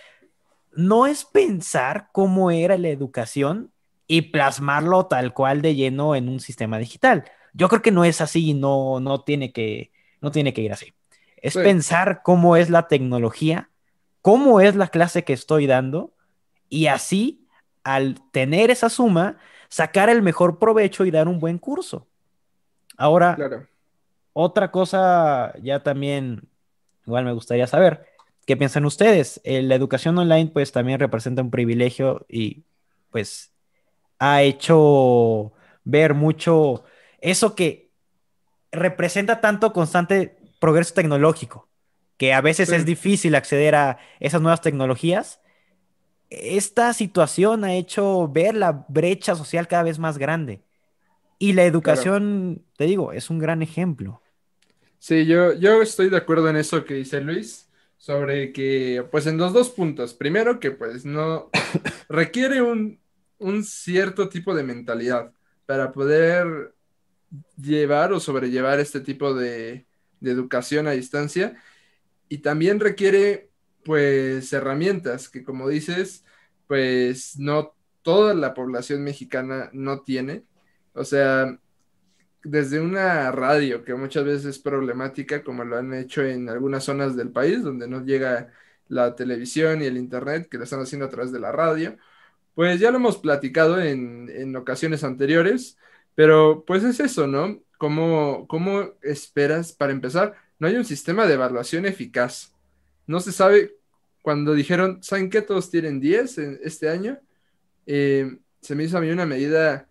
no es pensar cómo era la educación y plasmarlo tal cual de lleno en un sistema digital. Yo creo que no es así y no, no, tiene, que, no tiene que ir así. Es sí. pensar cómo es la tecnología, cómo es la clase que estoy dando y así, al tener esa suma, sacar el mejor provecho y dar un buen curso. Ahora, claro. otra cosa ya también, igual me gustaría saber, ¿qué piensan ustedes? Eh, la educación online pues también representa un privilegio y pues ha hecho ver mucho eso que representa tanto constante progreso tecnológico, que a veces es difícil acceder a esas nuevas tecnologías. Esta situación ha hecho ver la brecha social cada vez más grande. Y la educación, te digo, es un gran ejemplo. Sí, yo, yo estoy de acuerdo en eso que dice Luis, sobre que, pues en los dos puntos. Primero, que pues no requiere un, un cierto tipo de mentalidad para poder llevar o sobrellevar este tipo de, de educación a distancia. Y también requiere, pues, herramientas que, como dices, pues no toda la población mexicana no tiene. O sea, desde una radio que muchas veces es problemática, como lo han hecho en algunas zonas del país, donde no llega la televisión y el internet, que lo están haciendo a través de la radio, pues ya lo hemos platicado en, ocasiones anteriores, pero pues es eso, ¿no? ¿Cómo, ¿Cómo esperas para empezar? No hay un sistema de evaluación eficaz. No se sabe, cuando dijeron, ¿saben qué? Todos tienen 10 en este año. Eh, se me hizo a mí una medida,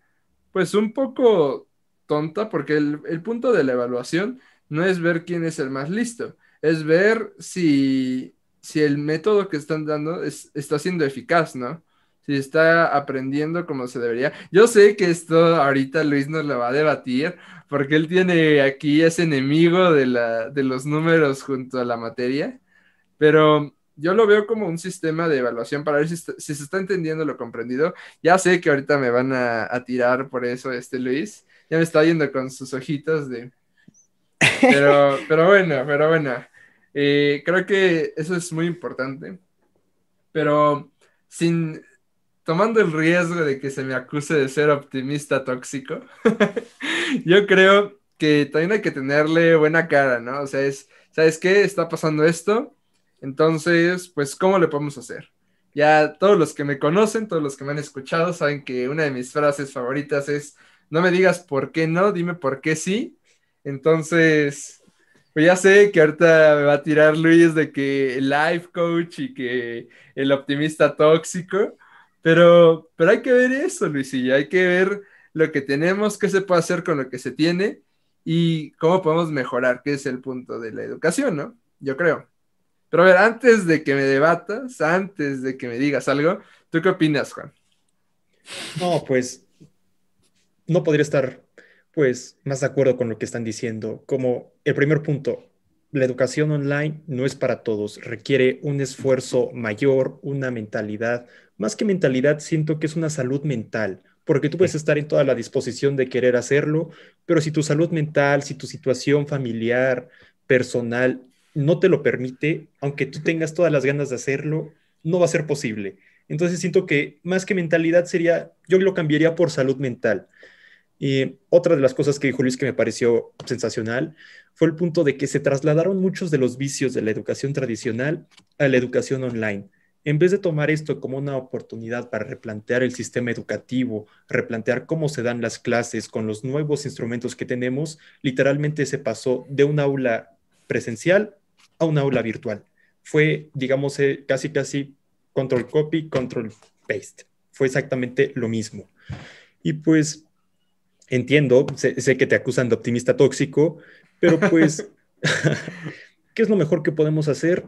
pues un poco tonta, porque el, punto de la evaluación no es ver quién es el más listo, es ver si, si el método que están dando está siendo eficaz, ¿no? Si está aprendiendo como se debería. Yo sé que esto ahorita Luis nos lo va a debatir, porque él tiene aquí ese enemigo de, la, de los números junto a la materia, pero yo lo veo como un sistema de evaluación para ver si, se está entendiendo lo comprendido. Ya sé que ahorita me van a, a tirar por eso, este Luis, ya me está yendo con sus ojitos de... Pero, pero bueno, pero bueno. Eh, creo que eso es muy importante. Pero sin tomando el riesgo de que se me acuse de ser optimista tóxico, yo creo que también hay que tenerle buena cara, ¿no? O sea, es, ¿sabes qué? Está pasando esto. Entonces, pues, ¿cómo le podemos hacer? Ya todos los que me conocen, todos los que me han escuchado, saben que una de mis frases favoritas es no me digas por qué no, dime por qué sí. Entonces, pues ya sé que ahorita me va a tirar Luis de que el life coach y que el optimista tóxico, pero, pero hay que ver eso, Luisillo, hay que ver lo que tenemos, qué se puede hacer con lo que se tiene y cómo podemos mejorar, que es el punto de la educación, ¿no? Yo creo. Pero a ver, antes de que me debatas, antes de que me digas algo, ¿tú qué opinas, Juan? No, pues no podría estar pues más de acuerdo con lo que están diciendo. Como el primer punto, la educación online no es para todos, requiere un esfuerzo mayor, una mentalidad. Más que mentalidad, siento que es una salud mental, porque tú puedes estar en toda la disposición de querer hacerlo, pero si tu salud mental, si tu situación familiar, personal, no te lo permite, aunque tú tengas todas las ganas de hacerlo, no va a ser posible. Entonces siento que más que mentalidad sería, yo lo cambiaría por salud mental. Y otra de las cosas que dijo Luis que me pareció sensacional fue el punto de que se trasladaron muchos de los vicios de la educación tradicional a la educación online. En vez de tomar esto como una oportunidad para replantear el sistema educativo, replantear cómo se dan las clases con los nuevos instrumentos que tenemos, literalmente se pasó de un aula presencial a un aula virtual. Fue, digamos, eh, casi, casi control copy, control paste. Fue exactamente lo mismo. Y pues entiendo, sé, que te acusan de optimista tóxico, pero pues, ¿qué es lo mejor que podemos hacer?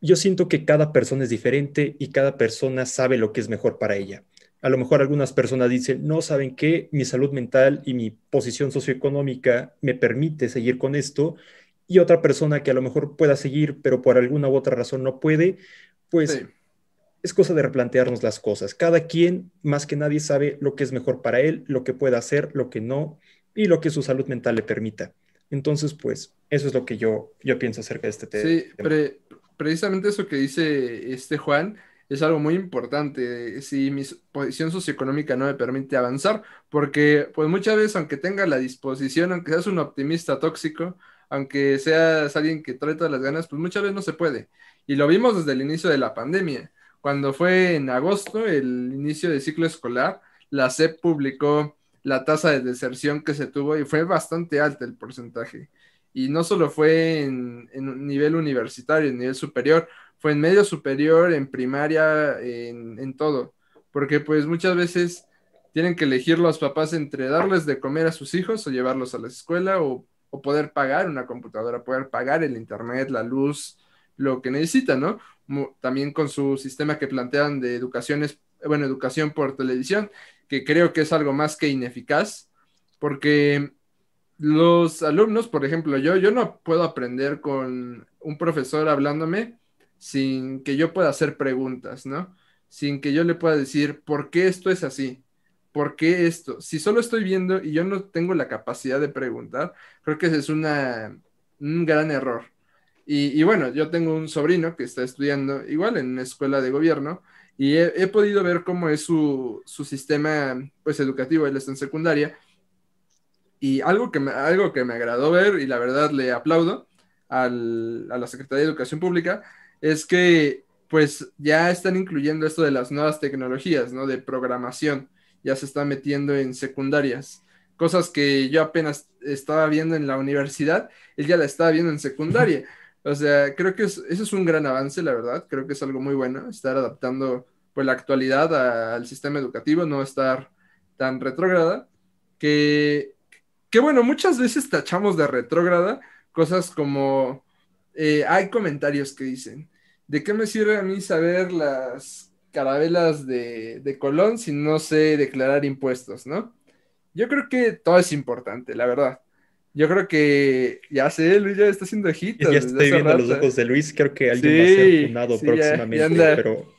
Yo siento que cada persona es diferente y cada persona sabe lo que es mejor para ella. A lo mejor algunas personas dicen, no saben qué, mi salud mental y mi posición socioeconómica me permite seguir con esto, y otra persona que a lo mejor pueda seguir, pero por alguna u otra razón no puede, pues es cosa de replantearnos las cosas. Cada quien, más que nadie, sabe lo que es mejor para él, lo que puede hacer, lo que no, y lo que su salud mental le permita. Entonces, pues, eso es lo que yo, yo pienso acerca de este tema. Sí, precisamente eso que dice este Juan es algo muy importante. Si mi posición socioeconómica no me permite avanzar, porque pues muchas veces, aunque tenga la disposición, aunque seas un optimista tóxico, aunque seas alguien que trae todas las ganas, pues muchas veces no se puede. Y lo vimos desde el inicio de la pandemia cuando fue en agosto, el inicio del ciclo escolar, la SEP publicó la tasa de deserción que se tuvo y fue bastante alta el porcentaje. Y no solo fue en, nivel universitario, en nivel superior, fue en medio superior, en primaria, en, en todo. Porque pues muchas veces tienen que elegir los papás entre darles de comer a sus hijos o llevarlos a la escuela o, o poder pagar una computadora, poder pagar el internet, la luz, lo que necesitan, ¿no? También con su sistema que plantean de educaciones, bueno, educación por televisión, que creo que es algo más que ineficaz, porque los alumnos, por ejemplo, yo, yo no puedo aprender con un profesor hablándome sin que yo pueda hacer preguntas, ¿no? Sin que yo le pueda decir, ¿por qué esto es así? ¿Por qué esto? Si solo estoy viendo y yo no tengo la capacidad de preguntar, creo que ese es un gran error. Y, bueno, yo tengo un sobrino que está estudiando igual en una escuela de gobierno y he, podido ver cómo es su, sistema pues, educativo, él está en secundaria. Y algo que, me, algo que me agradó ver, y la verdad le aplaudo a la Secretaría de Educación Pública, es que pues ya están incluyendo esto de las nuevas tecnologías, ¿no? De programación, ya se está metiendo en secundarias cosas que yo apenas estaba viendo en la universidad, él ya la estaba viendo en secundaria. O sea, creo que eso es un gran avance, la verdad. Creo que es algo muy bueno estar adaptando pues, la actualidad al sistema educativo, no estar tan retrógrada. Que, que bueno, muchas veces tachamos de retrógrada cosas como eh, hay comentarios que dicen, ¿de qué me sirve a mí saber las carabelas de, de Colón si no sé declarar impuestos, no? Yo creo que todo es importante, la verdad. Yo creo que ya sé, Luis ya está haciendo ojitos. Ya estoy viendo los ojos de Luis, creo que alguien va a ser fundado próximamente, pero...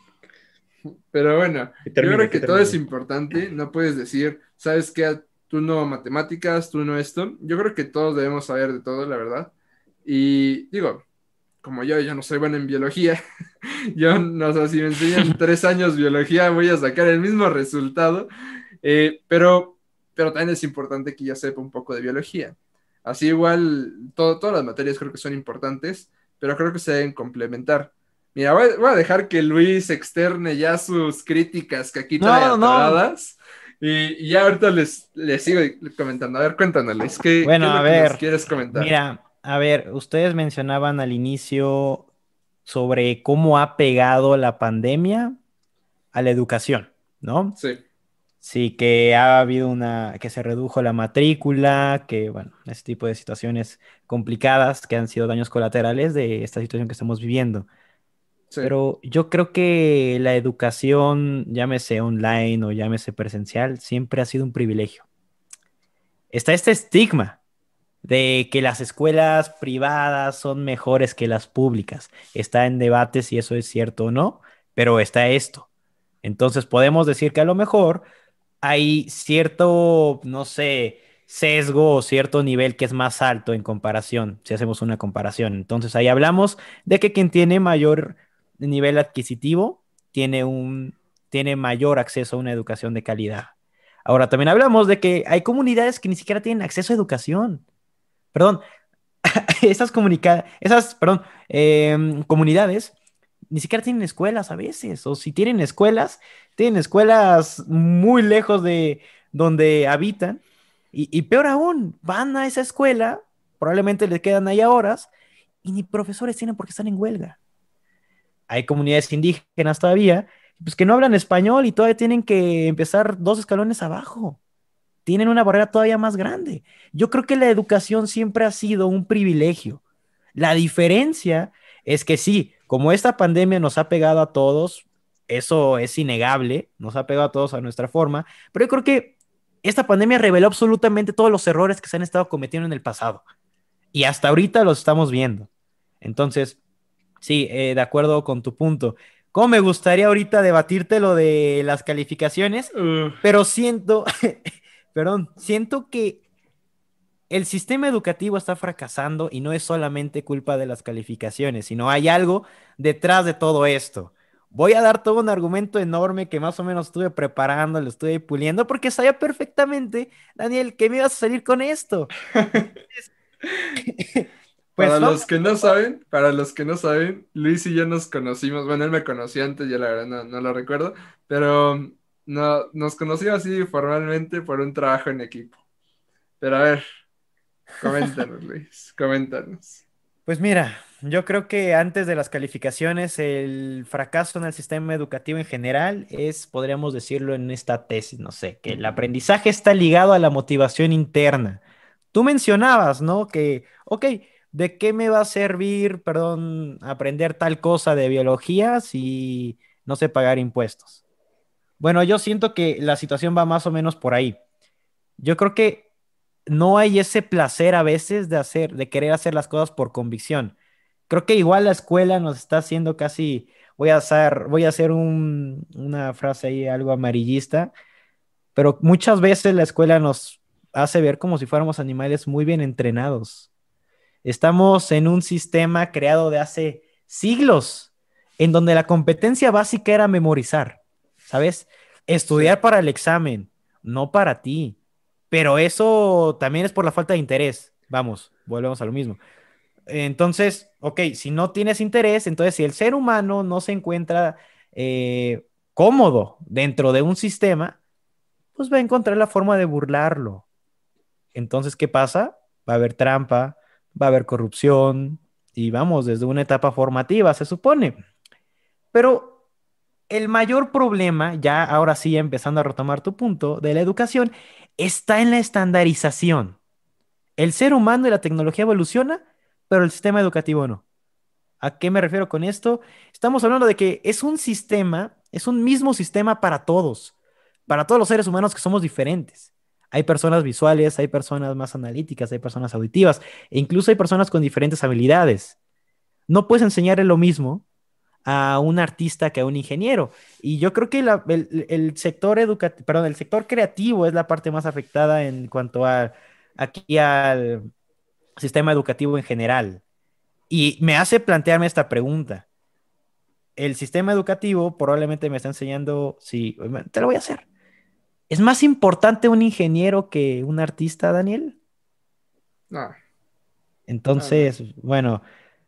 Pero bueno, yo creo que todo es importante, no puedes decir, ¿sabes qué? Tú no matemáticas, tú no esto. Yo creo que todos debemos saber de todo, la verdad. Y digo, como yo, yo no soy bueno en biología, yo no sé si me enseñan tres años biología, voy a sacar el mismo resultado, eh, pero, pero también es importante que ya sepa un poco de biología. Así igual, todas las materias creo que son importantes, pero creo que se deben complementar. Mira, voy, a dejar que Luis externe ya sus críticas que aquí trae no, Y, ya ahorita les, les sigo comentando. A ver, cuéntanos, Luis, ¿qué, bueno, a ver, quieres comentar? Mira, a ver, ustedes mencionaban al inicio sobre cómo ha pegado la pandemia a la educación, ¿no? Sí. Sí, que ha habido una, que se redujo la matrícula, que bueno, ese tipo de situaciones complicadas que han sido daños colaterales de esta situación que estamos viviendo. Pero yo creo que la educación, llámese online o llámese presencial, siempre ha sido un privilegio. Está este estigma de que las escuelas privadas son mejores que las públicas. Está en debate si eso es cierto o no, pero está esto. Entonces podemos decir que a lo mejor hay cierto, no sé, sesgo o cierto nivel que es más alto en comparación, si hacemos una comparación. Entonces ahí hablamos de que quien tiene mayor nivel adquisitivo tiene un tiene mayor acceso a una educación de calidad. Ahora también hablamos de que hay comunidades que ni siquiera tienen acceso a educación. Perdón, esas comunica esas, perdón, em, comunidades ni siquiera tienen escuelas a veces, o si tienen escuelas, tienen escuelas muy lejos de donde habitan, y, peor aún, van a esa escuela, probablemente les quedan ahí horas, y ni profesores tienen porque están en huelga. Hay comunidades indígenas todavía, pues que no hablan español y todavía tienen que empezar dos escalones abajo. Tienen una barrera todavía más grande. Yo creo que la educación siempre ha sido un privilegio. La diferencia es que sí, como esta pandemia nos ha pegado a todos, eso es innegable, nos ha pegado a todos a nuestra forma, pero yo creo que esta pandemia reveló absolutamente todos los errores que se han estado cometiendo en el pasado. Y hasta ahorita los estamos viendo. Entonces, sí, eh, de acuerdo con tu punto. ¿Cómo me gustaría ahorita debatirte lo de las calificaciones? Pero siento, perdón, siento que el sistema educativo está fracasando y no es solamente culpa de las calificaciones, sino hay algo detrás de todo esto. Voy a dar todo un argumento enorme que más o menos estuve preparando, lo estuve puliendo, porque sabía perfectamente, Daniel, que me ibas a salir con esto. pues para los que no saben, para los que no saben, Luis y yo nos conocimos, bueno, él me conoció antes, yo la verdad no, no lo recuerdo, pero no, nos conocimos así formalmente por un trabajo en equipo. Pero a ver, Coméntanos, Luis, coméntanos. Pues mira, yo creo que antes de las calificaciones, el fracaso en el sistema educativo en general es, podríamos decirlo en esta tesis, no sé, que el aprendizaje está ligado a la motivación interna. Tú mencionabas, ¿no? Que, ok, ¿de qué me va a servir, perdón, aprender tal cosa de biología si no sé pagar impuestos? Bueno, yo siento que la situación va más o menos por ahí. Yo creo que no hay ese placer a veces de hacer, de querer hacer las cosas por convicción. Creo que igual la escuela nos está haciendo casi, voy a hacer, voy a hacer una frase ahí algo amarillista, pero muchas veces la escuela nos hace ver como si fuéramos animales muy bien entrenados. Estamos en un sistema creado de hace siglos, en donde la competencia básica era memorizar, ¿sabes? Estudiar para el examen, no para ti. Pero eso también es por la falta de interés. Vamos, volvemos a lo mismo. Entonces, ok, si no tienes interés, entonces si el ser humano no se encuentra eh, cómodo dentro de un sistema, pues va a encontrar la forma de burlarlo. Entonces, ¿qué pasa? Va a haber trampa, va a haber corrupción y vamos, desde una etapa formativa, se supone. Pero el mayor problema, ya ahora sí empezando a retomar tu punto, de la educación, está en la estandarización. El ser humano y la tecnología evoluciona, pero el sistema educativo no. ¿A qué me refiero con esto? Estamos hablando de que es un sistema, es un mismo sistema para todos, para todos los seres humanos que somos diferentes. Hay personas visuales, hay personas más analíticas, hay personas auditivas, e incluso hay personas con diferentes habilidades. No puedes enseñarle lo mismo a un artista que a un ingeniero. Y yo creo que el, sector educativo, perdón, el sector creativo es la parte más afectada en cuanto a aquí al sistema educativo en general. Y me hace plantearme esta pregunta. El sistema educativo probablemente me está enseñando, si, te lo voy a hacer. ¿Es más importante un ingeniero que un artista, Daniel? No. Entonces, bueno,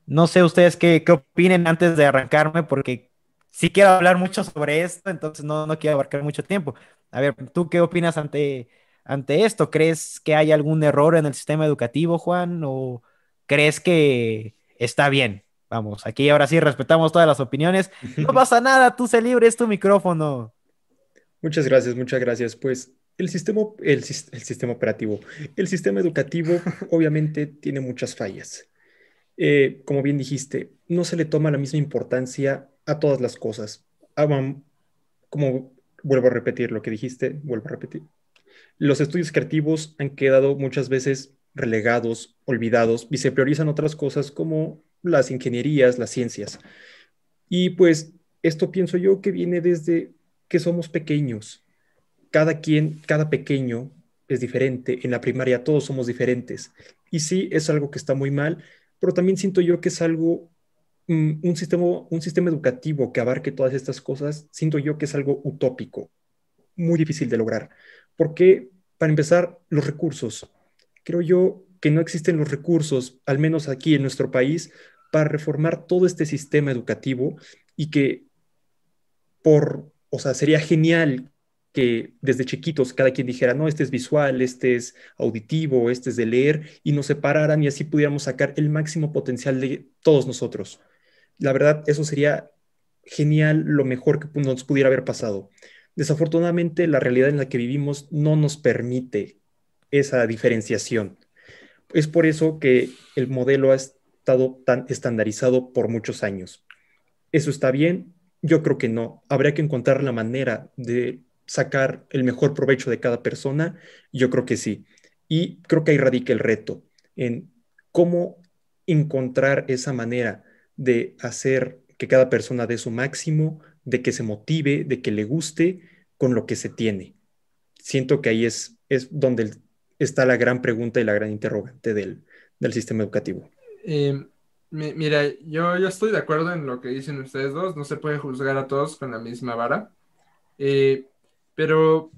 no sé ustedes qué, qué opinen antes de arrancarme, porque sí quiero hablar mucho sobre esto, entonces no, no quiero abarcar mucho tiempo. A ver, ¿tú qué opinas ante, ante esto? ¿Crees que hay algún error en el sistema educativo, Juan? ¿O crees que está bien? Vamos, aquí ahora sí respetamos todas las opiniones. No pasa nada, tú se libre, es tu micrófono. Muchas gracias, muchas gracias. Pues el sistema, el, el sistema operativo, el sistema educativo obviamente tiene muchas fallas. Eh, como bien dijiste, no se le toma la misma importancia a todas las cosas. Ah, como vuelvo a repetir lo que dijiste, vuelvo a repetir. Los estudios creativos han quedado muchas veces relegados, olvidados, y se priorizan otras cosas como las ingenierías, las ciencias. Y pues esto pienso yo que viene desde que somos pequeños. Cada quien, cada pequeño es diferente. En la primaria todos somos diferentes. Y sí, es algo que está muy mal, pero también siento yo que es algo, mm, un, sistema, un sistema educativo que abarque todas estas cosas, siento yo que es algo utópico, muy difícil de lograr. Porque, para empezar, los recursos. Creo yo que no existen los recursos, al menos aquí en nuestro país, para reformar todo este sistema educativo y que por, o sea, sería genial que desde chiquitos cada quien dijera, no, este es visual, este es auditivo, este es de leer, y nos separaran y así pudiéramos sacar el máximo potencial de todos nosotros. La verdad, eso sería genial, lo mejor que nos pudiera haber pasado. Desafortunadamente, la realidad en la que vivimos no nos permite esa diferenciación. Es por eso que el modelo ha estado tan estandarizado por muchos años. ¿Eso está bien? Yo creo que no. Habría que encontrar la manera de sacar el mejor provecho de cada persona? Yo creo que sí. Y creo que ahí radica el reto, en cómo encontrar esa manera de hacer que cada persona dé su máximo, de que se motive, de que le guste con lo que se tiene. Siento que ahí es, es donde está la gran pregunta y la gran interrogante del, sistema educativo. Eh, mira, yo, yo estoy de acuerdo en lo que dicen ustedes dos, no se puede juzgar a todos con la misma vara. Eh, pero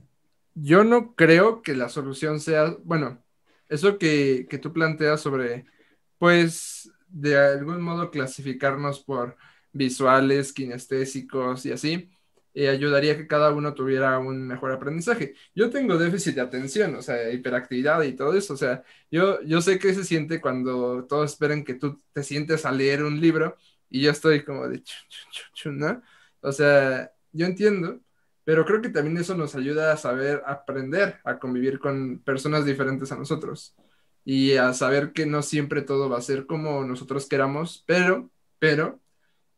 yo no creo que la solución sea, bueno, eso que, tú planteas sobre, pues, de algún modo clasificarnos por visuales, kinestésicos y así, eh, ayudaría a que cada uno tuviera un mejor aprendizaje. Yo tengo déficit de atención, o sea, hiperactividad y todo eso, o sea, yo, yo sé qué se siente cuando todos esperan que tú te sientes a leer un libro y yo estoy como de, ¿no? O sea, yo entiendo, pero creo que también eso nos ayuda a saber aprender a convivir con personas diferentes a nosotros y a saber que no siempre todo va a ser como nosotros queramos, pero, pero,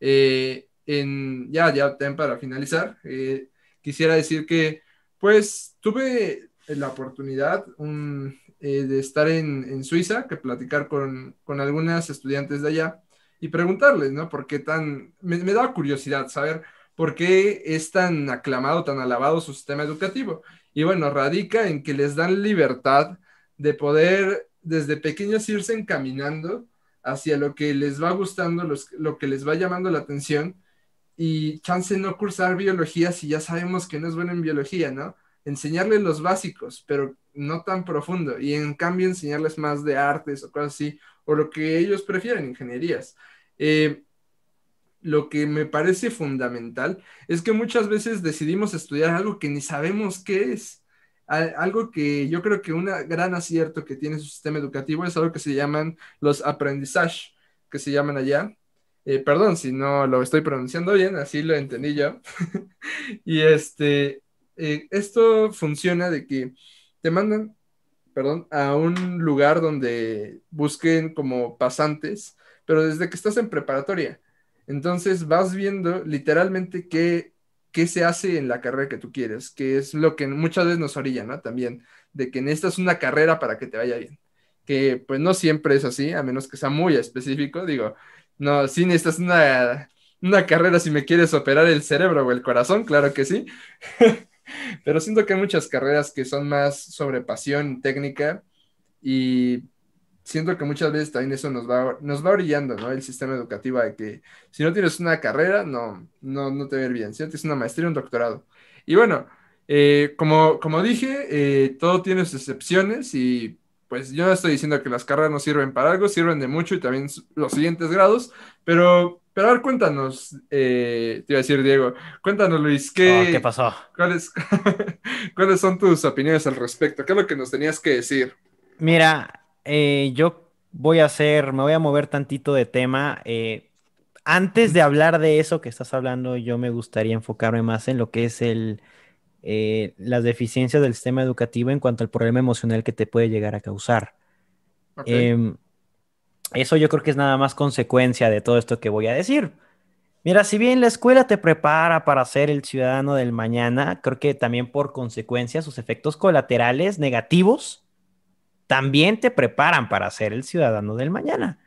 eh, en, ya, ya, para finalizar, eh, quisiera decir que, pues, tuve la oportunidad eh, de estar en, en, Suiza, que platicar con, con algunas estudiantes de allá y preguntarles, ¿no? ¿Por qué tan, me, me da curiosidad saber por qué es tan aclamado, tan alabado su sistema educativo. Y bueno, radica en que les dan libertad de poder desde pequeños irse encaminando hacia lo que les va gustando, lo que les va llamando la atención y chance no cursar biología si ya sabemos que no es bueno en biología, ¿no? Enseñarles los básicos, pero no tan profundo y en cambio enseñarles más de artes o cosas así, o lo que ellos prefieren, ingenierías. Eh, lo que me parece fundamental es que muchas veces decidimos estudiar algo que ni sabemos qué es. Algo que yo creo que un gran acierto que tiene su sistema educativo es algo que se llaman los aprendizajes, que se llaman allá. Eh, perdón si no lo estoy pronunciando bien, así lo entendí yo. y este, eh, esto funciona de que te mandan, perdón, a un lugar donde busquen como pasantes, pero desde que estás en preparatoria entonces vas viendo literalmente qué, qué se hace en la carrera que tú quieres, que es lo que muchas veces nos orilla, ¿no? También, de que necesitas una carrera para que te vaya bien. Que pues no siempre es así, a menos que sea muy específico. Digo, no, sí necesitas una, una carrera si me quieres operar el cerebro o el corazón, claro que sí. Pero siento que hay muchas carreras que son más sobre pasión técnica y siento que muchas veces también eso nos va, nos va orillando, ¿no? El sistema educativo de que si no tienes una carrera, no, no, no te va a ir bien. Si no tienes una maestría, un doctorado. Y bueno, eh, como, como dije, eh, todo tiene sus excepciones y pues yo no estoy diciendo que las carreras no sirven para algo, sirven de mucho y también los siguientes grados, pero, pero a ver, cuéntanos, eh, te iba a decir Diego, cuéntanos Luis, ¿qué, oh, ¿qué pasó? ¿cuáles, ¿Cuáles son tus opiniones al respecto? ¿Qué es lo que nos tenías que decir? Mira, eh, yo voy a hacer, me voy a mover tantito de tema. Eh, antes de hablar de eso que estás hablando, yo me gustaría enfocarme más en lo que es el, eh, las deficiencias del sistema educativo en cuanto al problema emocional que te puede llegar a causar. Em, eso yo creo que es nada más consecuencia de todo esto que voy a decir. Mira, si bien la escuela te prepara para ser el ciudadano del mañana, creo que también por consecuencia sus efectos colaterales negativos también te preparan para ser el ciudadano del mañana.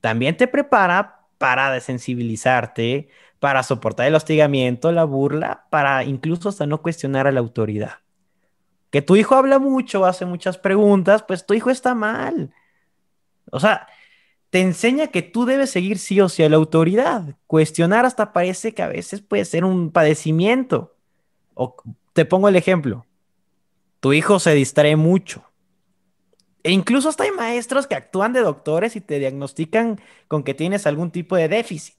También te prepara para desensibilizarte, para soportar el hostigamiento, la burla, para incluso hasta no cuestionar a la autoridad. Que tu hijo habla mucho, hace muchas preguntas, pues tu hijo está mal. O sea, te enseña que tú debes seguir sí o sí a la autoridad. Cuestionar hasta parece que a veces puede ser un padecimiento. O te pongo el ejemplo. Tu hijo se distrae mucho e incluso hasta hay maestros que actúan de doctores y te diagnostican con que tienes algún tipo de déficit.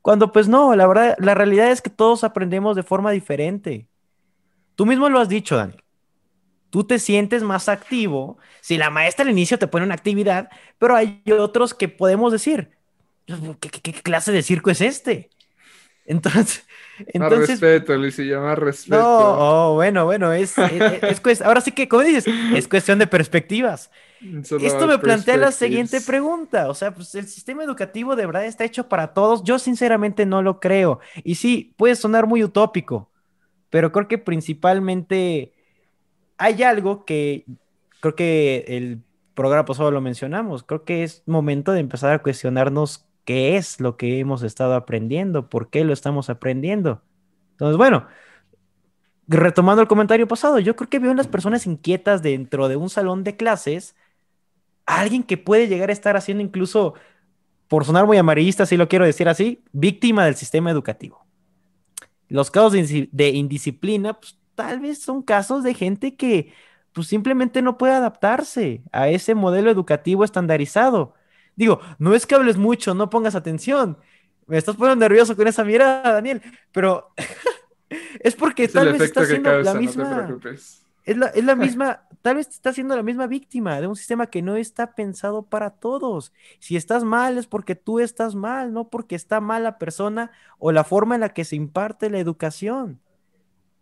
Cuando pues no, la verdad, la realidad es que todos aprendemos de forma diferente. Tú mismo lo has dicho, Daniel. Tú te sientes más activo si la maestra al inicio te pone una actividad, pero hay otros que podemos decir, qué clase de circo es este? Entonces, entonces, más respeto, Luisillo, más respeto. No, oh, bueno, bueno, es, es, ahora sí que, como dices, es cuestión de perspectivas. Esto me plantea la siguiente pregunta, o sea, pues el sistema educativo de verdad está hecho para todos. Yo sinceramente no lo creo. Y sí, puede sonar muy utópico, pero creo que principalmente hay algo que creo que el programa pasado lo mencionamos. Creo que es momento de empezar a cuestionarnos qué es lo que hemos estado aprendiendo, por qué lo estamos aprendiendo. Entonces, bueno, retomando el comentario pasado, yo creo que veo unas personas inquietas dentro de un salón de clases, alguien que puede llegar a estar haciendo incluso, por sonar muy amarillista, si lo quiero decir así, víctima del sistema educativo. Los casos de, indisciplina, pues tal vez son casos de gente que pues simplemente no puede adaptarse a ese modelo educativo estandarizado. Digo, no es que hables mucho, no pongas atención. Me estás poniendo nervioso con esa mirada, Daniel, pero Es porque Es tal vez está efecto que haciendo la causa, no te misma. preocupes. Es la, es la misma, tal vez está siendo la misma víctima de un sistema que no está pensado para todos. Si estás mal es porque tú estás mal, no porque está mal la persona o la forma en la que se imparte la educación.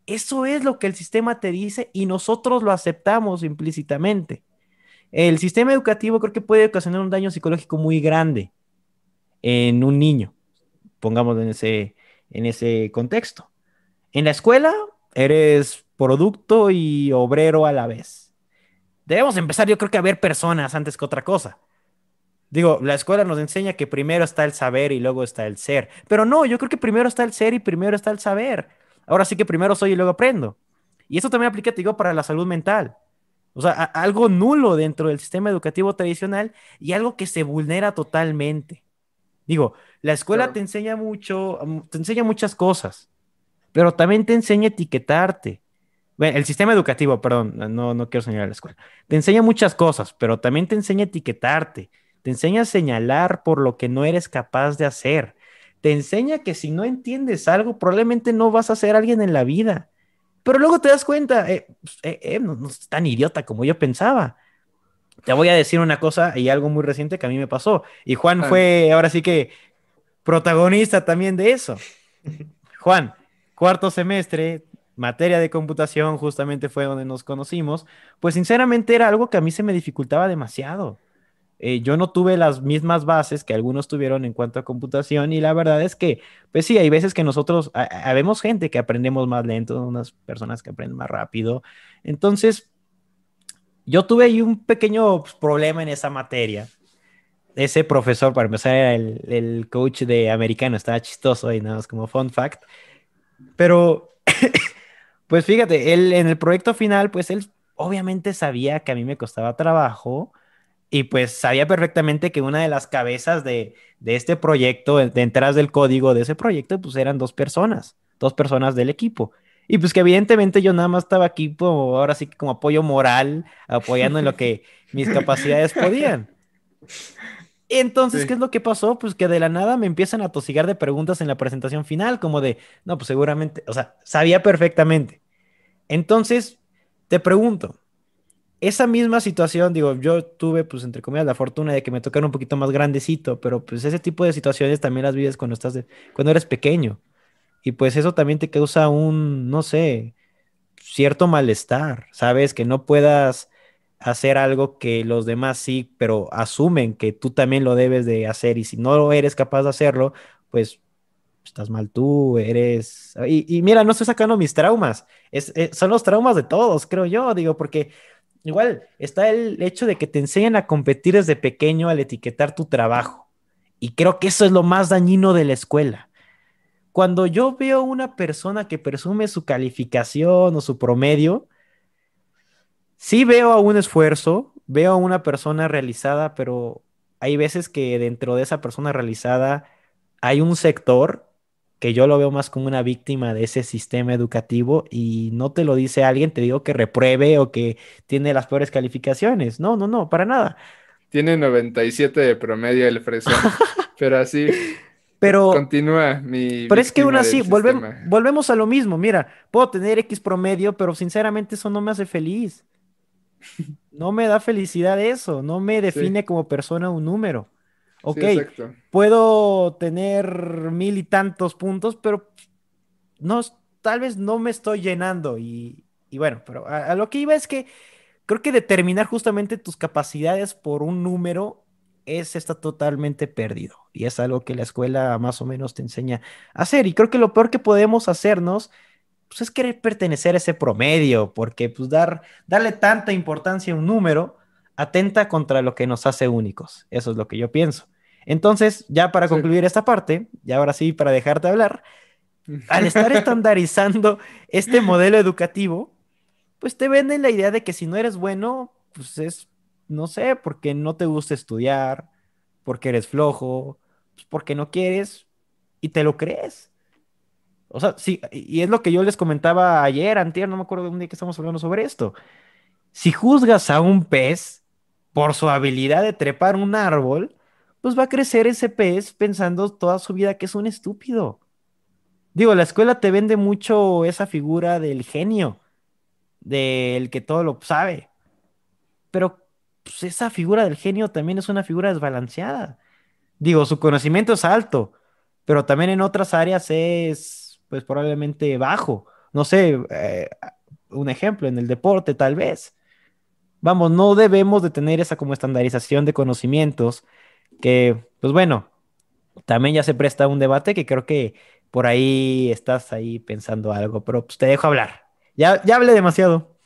Eso es lo que el sistema te dice y nosotros lo aceptamos implícitamente. El sistema educativo creo que puede ocasionar un daño psicológico muy grande en un niño, pongamos en ese, en ese contexto. En la escuela eres producto y obrero a la vez. Debemos empezar, yo creo que a ver personas antes que otra cosa. Digo, la escuela nos enseña que primero está el saber y luego está el ser. Pero no, yo creo que primero está el ser y primero está el saber. Ahora sí que primero soy y luego aprendo. Y eso también aplica, te digo, para la salud mental. O sea, algo nulo dentro del sistema educativo tradicional y algo que se vulnera totalmente. Digo, la escuela Claro. te enseña mucho, mm, te enseña muchas cosas, pero también te enseña a etiquetarte. Bueno, el sistema educativo, perdón, no, no quiero señalar la escuela. Te enseña muchas cosas, pero también te enseña a etiquetarte. Te enseña a señalar por lo que no eres capaz de hacer. Te enseña que si no entiendes algo, probablemente no vas a ser alguien en la vida. Pero luego te das cuenta, eh, pues, eh, eh, no, no es tan idiota como yo pensaba. Te voy a decir una cosa y algo muy reciente que a mí me pasó. Y Juan Ah. fue ahora sí que protagonista también de eso. Juan, cuarto semestre, materia de computación, justamente fue donde nos conocimos. Pues sinceramente era algo que a mí se me dificultaba demasiado. Eh, yo no tuve las mismas bases que algunos tuvieron en cuanto a computación y la verdad es que, pues sí, hay veces que nosotros, ha- ha- habemos gente que aprendemos más lento, unas personas que aprenden más rápido. Entonces, yo tuve ahí un pequeño pues, problema en esa materia. Ese profesor, para empezar, era el, el coach de americano, estaba chistoso y nada más como fun fact. Pero, pues fíjate, él en el proyecto final, pues él obviamente sabía que a mí me costaba trabajo y pues sabía perfectamente que una de las cabezas de, de este proyecto, de entradas del código de ese proyecto, pues eran dos personas, dos personas del equipo. Y pues que evidentemente yo nada más estaba aquí como, ahora sí que como apoyo moral, apoyando en lo que mis capacidades podían. Entonces, Sí. ¿qué es lo que pasó? Pues que de la nada me empiezan a tosigar de preguntas en la presentación final, como de, no, pues seguramente, o sea, sabía perfectamente. Entonces, te pregunto, esa misma situación, digo, yo tuve, pues, entre comillas, la fortuna de que me tocara un poquito más grandecito, pero pues ese tipo de situaciones también las vives cuando estás, cuando eres pequeño. Y pues eso también te causa un, no sé, cierto malestar, ¿sabes? Que no puedas hacer algo que los demás sí, pero asumen que tú también lo debes de hacer y si no eres capaz de hacerlo, pues estás mal tú, eres... Y, y mira, no estoy sacando mis traumas, eh, son los traumas de todos, creo yo, digo, porque igual está el hecho de que te enseñan a competir desde pequeño al etiquetar tu trabajo. Y creo que eso es lo más dañino de la escuela. Cuando yo veo una persona que presume su calificación o su promedio, sí veo a un esfuerzo, veo a una persona realizada, pero hay veces que dentro de esa persona realizada hay un sector que yo lo veo más como una víctima de ese sistema educativo y no te lo dice alguien, te digo que repruebe o que tiene las peores calificaciones. No, no, no, para nada. Tiene 97 de promedio el fresón, pero así Pero, continúa mi pero es que aún así, sistema. volvemos a lo mismo. Mira, puedo tener X promedio, pero sinceramente eso no me hace feliz. No me da felicidad eso, no me define como persona un número. Ok, puedo tener mil y tantos puntos, pero no, tal vez no me estoy llenando. Y, y bueno, pero a, a lo que iba es que creo que determinar justamente tus capacidades por un número es está totalmente perdido. Y es algo que la escuela más o menos te enseña a hacer. Y creo que lo peor que podemos hacernos pues, es querer pertenecer a ese promedio, porque pues dar, darle tanta importancia a un número atenta contra lo que nos hace únicos. Eso es lo que yo pienso. Entonces, ya para Sí. concluir esta parte, y ahora sí, para dejarte hablar, al estar estandarizando este modelo educativo, pues te venden la idea de que si no eres bueno, pues es, no sé, porque no te gusta estudiar, porque eres flojo, pues porque no quieres y te lo crees. O sea, sí, y es lo que yo les comentaba ayer, antier, no me acuerdo de un día que estamos hablando sobre esto. Si juzgas a un pez por su habilidad de trepar un árbol, pues va a crecer ese pez pensando toda su vida que es un estúpido. Digo, la escuela te vende mucho esa figura del genio, del que todo lo sabe, pero pues, esa figura del genio también es una figura desbalanceada. Digo, su conocimiento es alto, pero también en otras áreas es, pues probablemente bajo. No sé, eh, un ejemplo, en el deporte tal vez. Vamos, no debemos de tener esa como estandarización de conocimientos que, pues bueno, también ya se presta un debate que creo que por ahí estás ahí pensando algo, pero pues te dejo hablar. Ya, ya hablé demasiado.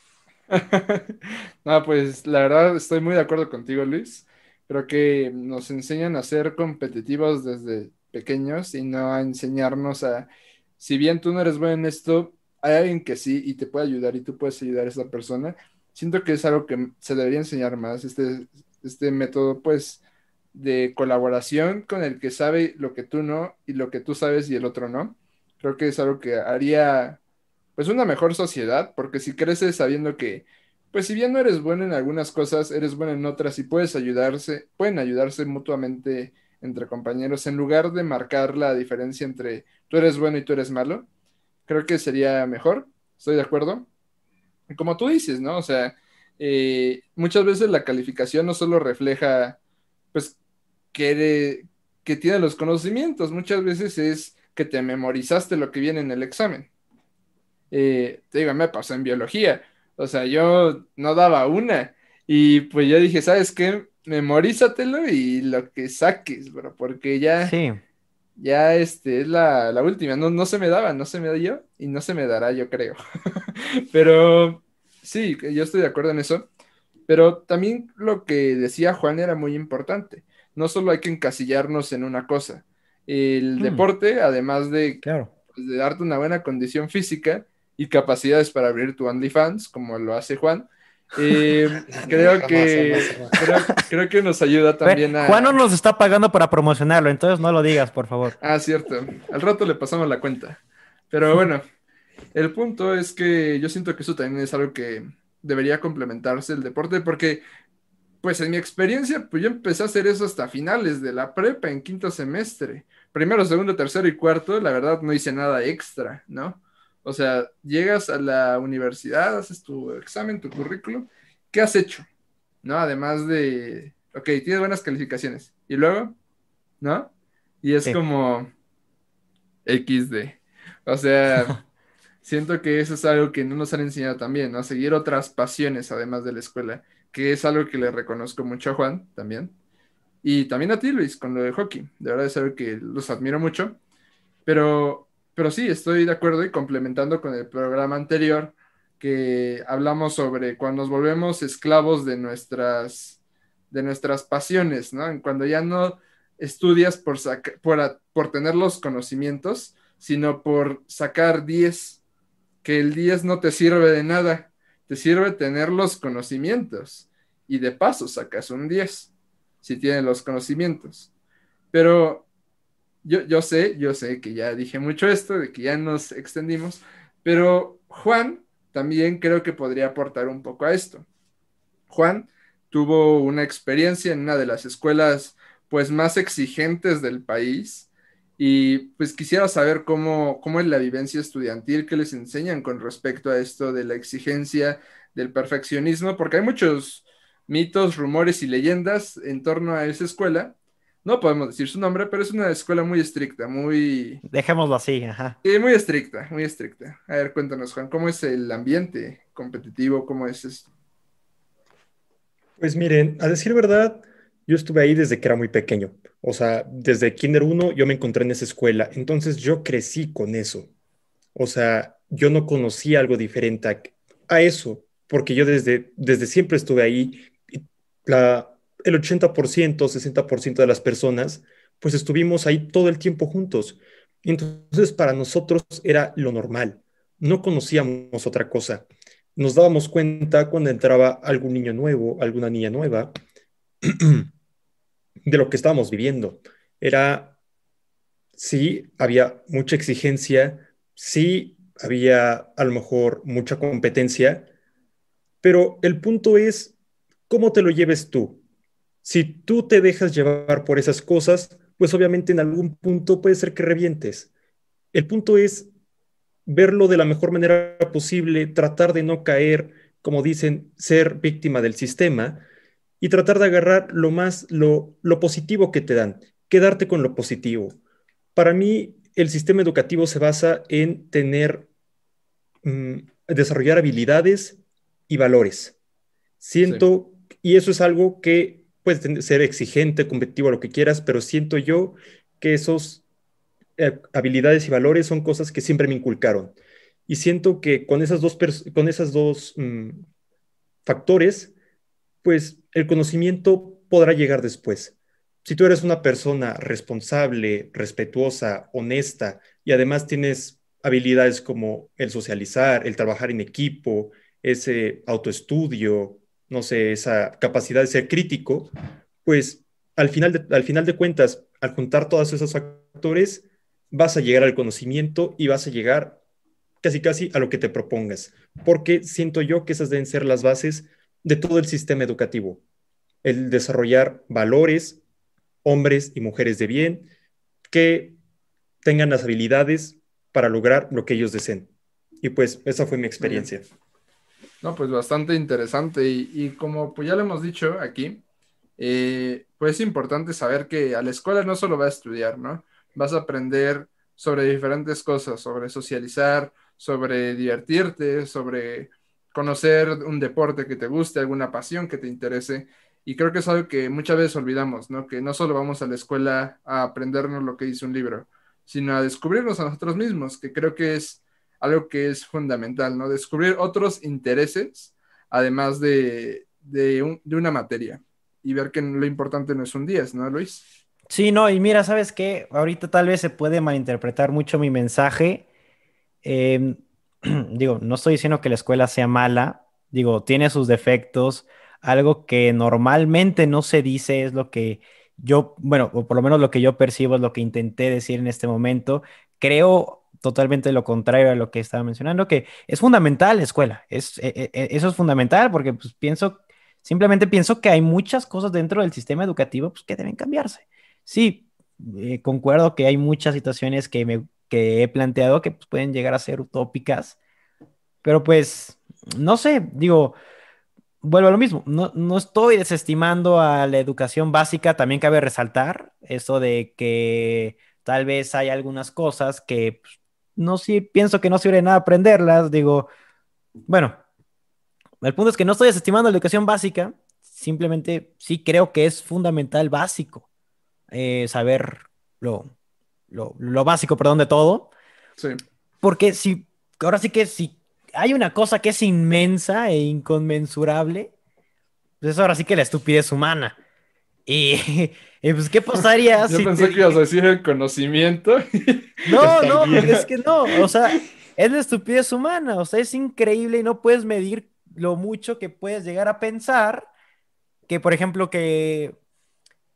no, pues la verdad estoy muy de acuerdo contigo, Luis. Creo que nos enseñan a ser competitivos desde pequeños y no a enseñarnos a, si bien tú no eres bueno en esto, hay alguien que sí y te puede ayudar y tú puedes ayudar a esa persona. Siento que es algo que se debería enseñar más, este, este método, pues, de colaboración con el que sabe lo que tú no y lo que tú sabes y el otro no. Creo que es algo que haría pues una mejor sociedad, porque si creces sabiendo que pues si bien no eres bueno en algunas cosas, eres bueno en otras y puedes ayudarse, pueden ayudarse mutuamente entre compañeros en lugar de marcar la diferencia entre tú eres bueno y tú eres malo. Creo que sería mejor, estoy de acuerdo. Como tú dices, ¿no? O sea, eh, muchas veces la calificación no solo refleja pues que, que tiene los conocimientos, muchas veces es que te memorizaste lo que viene en el examen. Eh, te digo, me pasó en biología, o sea, yo no daba una y pues yo dije, ¿sabes qué? Memorízatelo y lo que saques, bro, porque ya, ya este, es la, la, última, no, no se me daba, no se me dio y no se me dará, yo creo. Pero sí, yo estoy de acuerdo en eso. Pero también lo que decía Juan era muy importante no solo hay que encasillarnos en una cosa. El mm. deporte, además de, pues, de darte una buena condición física y capacidades para abrir tu OnlyFans, como lo hace Juan, eh, creo, que, creo, que nos ayuda también a... Juan no nos está pagando para promocionarlo, entonces no lo digas, por favor. Ah, cierto. Al rato le pasamos la cuenta. Pero bueno, el punto es que yo siento que eso también es algo que debería complementarse el deporte, porque pues en mi experiencia, pues yo empecé a hacer eso hasta finales de la prepa, en quinto semestre. Primero, segundo, tercero y cuarto, la verdad no hice nada extra, ¿no? O sea, llegas a la universidad, haces tu examen, tu currículum, ¿qué has hecho? ¿No? Además de, ok, tienes buenas calificaciones. ¿Y luego? ¿No? Y es como XD. O sea, siento que eso es algo que no nos han enseñado también, ¿no? Seguir otras pasiones además de la escuela que es algo que le reconozco mucho a Juan también. Y también a ti, Luis, con lo de hockey. De verdad es algo que los admiro mucho. Pero, pero sí, estoy de acuerdo y complementando con el programa anterior que hablamos sobre cuando nos volvemos esclavos de nuestras, de nuestras pasiones, ¿no? Cuando ya no estudias por, por, por tener los conocimientos, sino por sacar 10, que el 10 no te sirve de nada te sirve tener los conocimientos y de paso sacas un 10 si tienes los conocimientos. Pero yo, yo sé, yo sé que ya dije mucho esto, de que ya nos extendimos, pero Juan también creo que podría aportar un poco a esto. Juan tuvo una experiencia en una de las escuelas pues más exigentes del país y pues quisiera saber cómo, cómo es la vivencia estudiantil, qué les enseñan con respecto a esto de la exigencia, del perfeccionismo, porque hay muchos mitos, rumores y leyendas en torno a esa escuela. No podemos decir su nombre, pero es una escuela muy estricta, muy... Dejémoslo así, ajá. Sí, muy estricta, muy estricta. A ver, cuéntanos, Juan, ¿cómo es el ambiente competitivo? ¿Cómo es esto? Pues miren, a decir verdad, yo estuve ahí desde que era muy pequeño. O sea, desde Kinder 1 yo me encontré en esa escuela. Entonces yo crecí con eso. O sea, yo no conocía algo diferente a, eso, porque yo desde, desde siempre estuve ahí. La, el 80%, 60% de las personas, pues estuvimos ahí todo el tiempo juntos. Entonces para nosotros era lo normal. No conocíamos otra cosa. Nos dábamos cuenta cuando entraba algún niño nuevo, alguna niña nueva. de lo que estábamos viviendo. Era, sí, había mucha exigencia, sí, había a lo mejor mucha competencia, pero el punto es cómo te lo lleves tú. Si tú te dejas llevar por esas cosas, pues obviamente en algún punto puede ser que revientes. el punto es verlo de la mejor manera posible, tratar de no caer, como dicen, ser víctima del sistema y tratar de agarrar lo más, lo, lo positivo que te dan, quedarte con lo positivo. Para mí, el sistema educativo se basa en tener, mm, desarrollar habilidades y valores. Siento, y eso es algo que puede ser exigente, competitivo, lo que quieras, pero siento yo que esos eh, habilidades y valores son cosas que siempre me inculcaron. Y siento que con esas dos, con esas dos mm, factores, pues el conocimiento podrá llegar después. Si tú eres una persona responsable, respetuosa, honesta y además tienes habilidades como el socializar, el trabajar en equipo, ese autoestudio, no sé, esa capacidad de ser crítico, pues al final de, al final de cuentas, al juntar todos esos factores, vas a llegar al conocimiento y vas a llegar casi casi a lo que te propongas, porque siento yo que esas deben ser las bases de todo el sistema educativo, el desarrollar valores, hombres y mujeres de bien, que tengan las habilidades para lograr lo que ellos deseen. Y pues esa fue mi experiencia. No, pues bastante interesante y, como pues ya lo hemos dicho aquí, eh, pues es importante saber que a la escuela no solo va a estudiar, ¿no? vas a aprender sobre diferentes cosas, sobre socializar, sobre divertirte, sobre conocer un deporte que te guste, alguna pasión que te interese. Y creo que es algo que muchas veces olvidamos, ¿no? Que no solo vamos a la escuela a aprendernos lo que dice un libro, sino a descubrirnos a nosotros mismos, que creo que es algo que es fundamental, ¿no? Descubrir otros intereses, además de, de, de una materia, y ver que lo importante no es un 10, ¿no, Luis? Sí, no, y mira, ¿sabes qué? Ahorita tal vez se puede malinterpretar mucho mi mensaje. Em, digo, no estoy diciendo que la escuela sea mala, digo, tiene sus defectos. Algo que normalmente no se dice es lo que yo, bueno, o por lo menos lo que yo percibo es lo que intenté decir en este momento. Creo totalmente lo contrario a lo que estaba mencionando, que es fundamental la escuela. Es, e, e, e, eso es fundamental porque pues, pienso, simplemente pienso que hay muchas cosas dentro del sistema educativo pues, que deben cambiarse sí, eh, concuerdo que hay muchas situaciones que, me, que he planteado que pues, pueden llegar a ser utópicas, pero pues, no sé, digo, vuelvo a lo mismo, no, no estoy desestimando a la educación básica, también cabe resaltar eso de que tal vez hay algunas cosas que pues, no sí pienso que no sirve de nada aprenderlas, digo, bueno, el punto es que no estoy desestimando la educación básica, simplemente sí creo que es fundamental básico. Eh, saber lo, lo, básico, perdón, de todo. Sí. Porque si, ahora sí que si hay una cosa que es inmensa e inconmensurable, pues ahora sí que la estupidez humana. Y, pues, ¿qué pasaría Yo pensé que ibas a decir el conocimiento. No, no, es que no, o sea, es la estupidez humana, o sea, es increíble y no puedes medir lo mucho que puedes llegar a pensar que, por ejemplo, que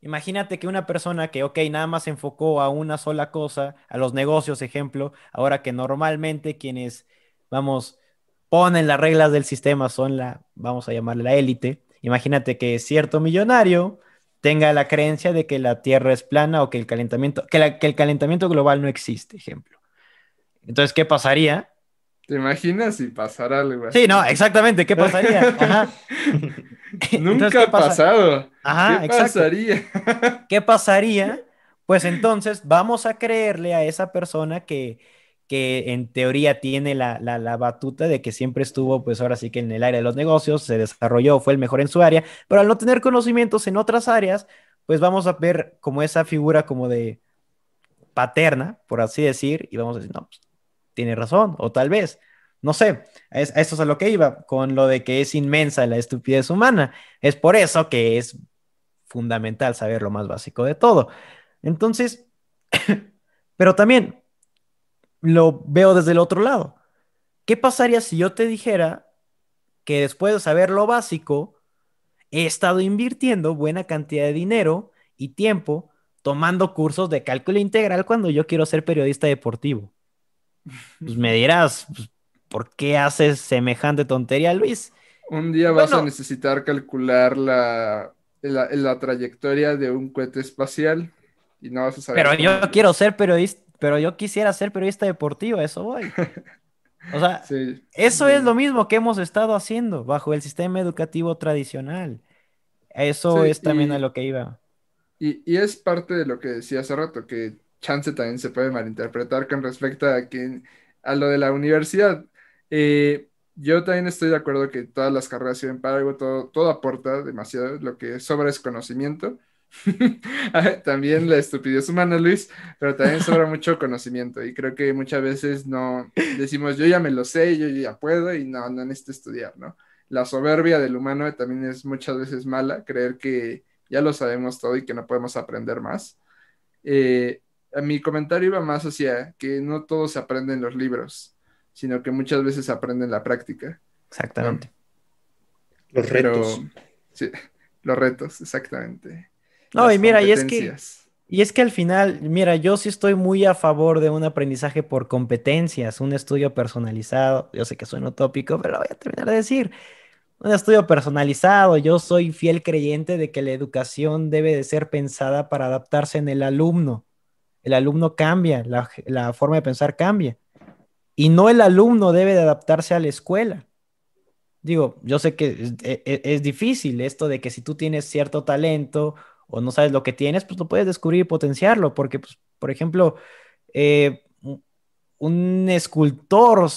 Imagínate que una persona que, ok, nada más se enfocó a una sola cosa, a los negocios, ejemplo, ahora que normalmente quienes, vamos, ponen las reglas del sistema son la, vamos a llamarle la élite. Imagínate que cierto millonario tenga la creencia de que la Tierra es plana o que el calentamiento, que, que el calentamiento global no existe, ejemplo. Entonces, ¿qué pasaría? ¿Te imaginas si pasara algo así? Sí, no, exactamente, ¿qué pasaría? Nunca ha pasado. ¿Qué pasaría? ¿Qué pasaría? Pues entonces vamos a creerle a esa persona que, que en teoría tiene la, la, batuta de que siempre estuvo, pues ahora sí que en el área de los negocios, se desarrolló, fue el mejor en su área, pero al no tener conocimientos en otras áreas, pues vamos a ver como esa figura como de paterna, por así decir, y vamos a decir, no, pues, tiene razón, o tal vez, no sé, a eso es a lo que iba, con lo de que es inmensa la estupidez humana. Es por eso que es fundamental saber lo más básico de todo. Entonces, pero también lo veo desde el otro lado. ¿Qué pasaría si yo te dijera que después de saber lo básico, he estado invirtiendo buena cantidad de dinero y tiempo tomando cursos de cálculo integral cuando yo quiero ser periodista deportivo? Pues me dirás, pues, ¿por qué haces semejante tontería, Luis? Un día vas a necesitar calcular la, la, trayectoria de un cohete espacial y no vas a saber. Pero yo quiero ser periodista. pero yo quisiera ser periodista deportivo, eso voy. O sea, Sí, eso sí. es lo mismo que hemos estado haciendo bajo el sistema educativo tradicional. Eso Sí, es también a lo que iba. Y, y es parte de lo que decía hace rato, que chance también se puede malinterpretar con respecto a, que, a lo de la universidad. Eh, yo también estoy de acuerdo que todas las carreras sirven para algo, todo, todo aporta demasiado, lo que sobra es conocimiento. También la estupidez humana, Luis, pero también sobra mucho conocimiento y creo que muchas veces no decimos yo ya me lo sé, yo ya puedo y no, no necesito estudiar, ¿no? La soberbia del humano también es muchas veces mala, creer que ya lo sabemos todo y que no podemos aprender más. Eh, mi comentario iba más hacia que no todo se aprende en los libros, sino que muchas veces se aprende en la práctica. Exactamente. Los Pero, retos. sí, los retos, exactamente. No, Las y mira, y es que, y es que al final, mira, yo sí estoy muy a favor de un aprendizaje por competencias, un estudio personalizado. Yo sé que suena utópico, pero lo voy a terminar de decir. Un estudio personalizado. Yo soy fiel creyente de que la educación debe de ser pensada para adaptarse en el alumno. El alumno cambia, la, forma de pensar cambia. Y no el alumno debe de adaptarse a la escuela. Digo, yo sé que es, e- e- es difícil esto de que si tú tienes cierto talento o no sabes lo que tienes, pues lo puedes descubrir y potenciarlo, porque, pues, por ejemplo, eh, un escultor,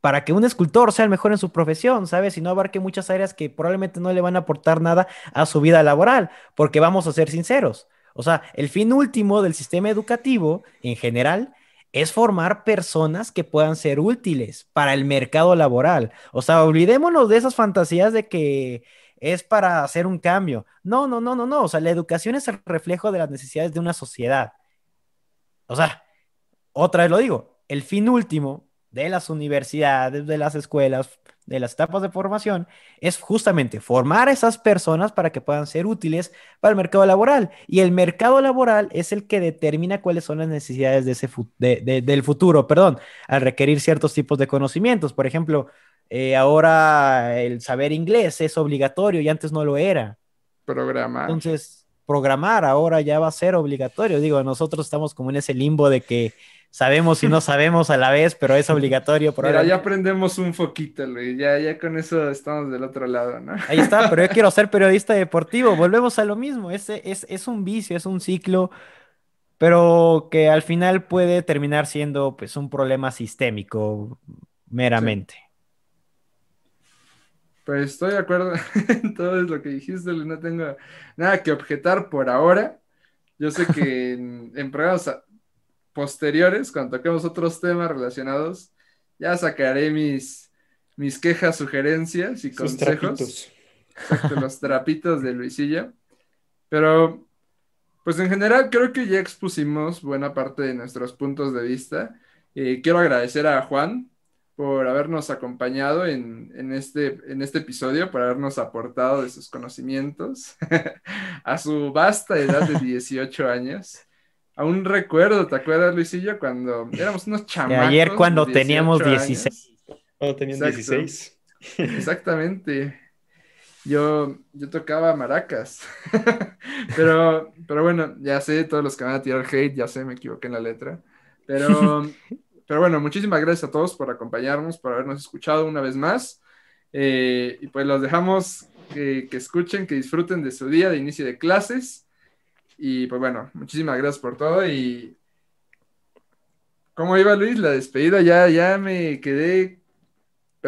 para que un escultor sea el mejor en su profesión, ¿sabes? Y no abarque muchas áreas que probablemente no le van a aportar nada a su vida laboral, porque vamos a ser sinceros. O sea, el fin último del sistema educativo en general es formar personas que puedan ser útiles para el mercado laboral. O sea, olvidémonos de esas fantasías de que es para hacer un cambio. No, no, no, no, no. O sea, la educación es el reflejo de las necesidades de una sociedad. O sea, otra vez lo digo, el fin último de las universidades, de las escuelas, de las etapas de formación, es justamente formar a esas personas para que puedan ser útiles para el mercado laboral. Y el mercado laboral es el que determina cuáles son las necesidades de ese fu- de- de- del futuro, perdón, al requerir ciertos tipos de conocimientos. Por ejemplo, eh, ahora el saber inglés es obligatorio y antes no lo era. Programar. Entonces, programar ahora ya va a ser obligatorio. Digo, nosotros estamos como en ese limbo de que sabemos y no sabemos a la vez, pero es obligatorio. por Mira, ahora. ya aprendemos un foquito, Luis. Ya, ya con eso estamos del otro lado, ¿no? Ahí está, pero yo quiero ser periodista deportivo. Volvemos a lo mismo. Es, es, es un vicio, es un ciclo, pero que al final puede terminar siendo pues un problema sistémico meramente. Pues estoy de acuerdo en todo lo que dijiste. No tengo nada que objetar por ahora. Yo sé que en, en programas posteriores, cuando toquemos otros temas relacionados, ya sacaré mis, mis quejas, sugerencias y Sus consejos. trapitos. Exacto, los trapitos de Luisilla. Pero, pues en general creo que ya expusimos buena parte de nuestros puntos de vista. Eh, quiero agradecer a Juan por habernos acompañado en, en este, en este episodio, por habernos aportado de sus conocimientos a su vasta edad de 18 años. Aún recuerdo, ¿te acuerdas, Luisillo? Cuando éramos unos De chamacos. ayer de cuando teníamos 18 16. años. Cuando tenían Exacto. 16. Exactamente. Yo, yo tocaba maracas. pero, pero bueno, ya sé, todos los que van a tirar hate, ya sé, me equivoqué en la letra. Pero, pero bueno, muchísimas gracias a todos por acompañarnos, por habernos escuchado una vez más. Eh, y pues los dejamos que, escuchen, que disfruten de su día de inicio de clases. Y pues bueno, muchísimas gracias por todo. Y ¿cómo iba Luis? La despedida ya, ya me quedé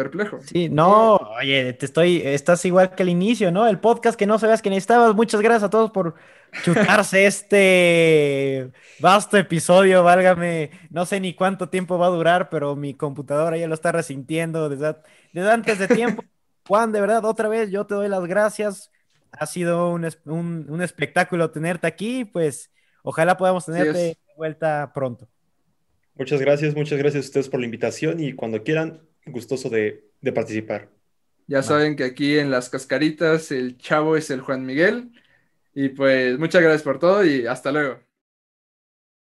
perplejo. Sí, no, oye, te estoy, estás igual que al inicio, ¿no? El podcast que no sabías que necesitabas. Muchas gracias a todos por chutarse este vasto episodio, válgame. No sé ni cuánto tiempo va a durar, pero mi computadora ya lo está resintiendo desde, desde antes de tiempo. Juan, de verdad, otra vez yo te doy las gracias. Ha sido un, un- un espectáculo tenerte aquí, pues ojalá podamos tenerte de vuelta pronto. Muchas gracias, muchas gracias a ustedes por la invitación y cuando quieran, gustoso de, de participar. Ya saben que aquí en las cascaritas el chavo es el Juan Miguel. Y pues muchas gracias por todo y hasta luego.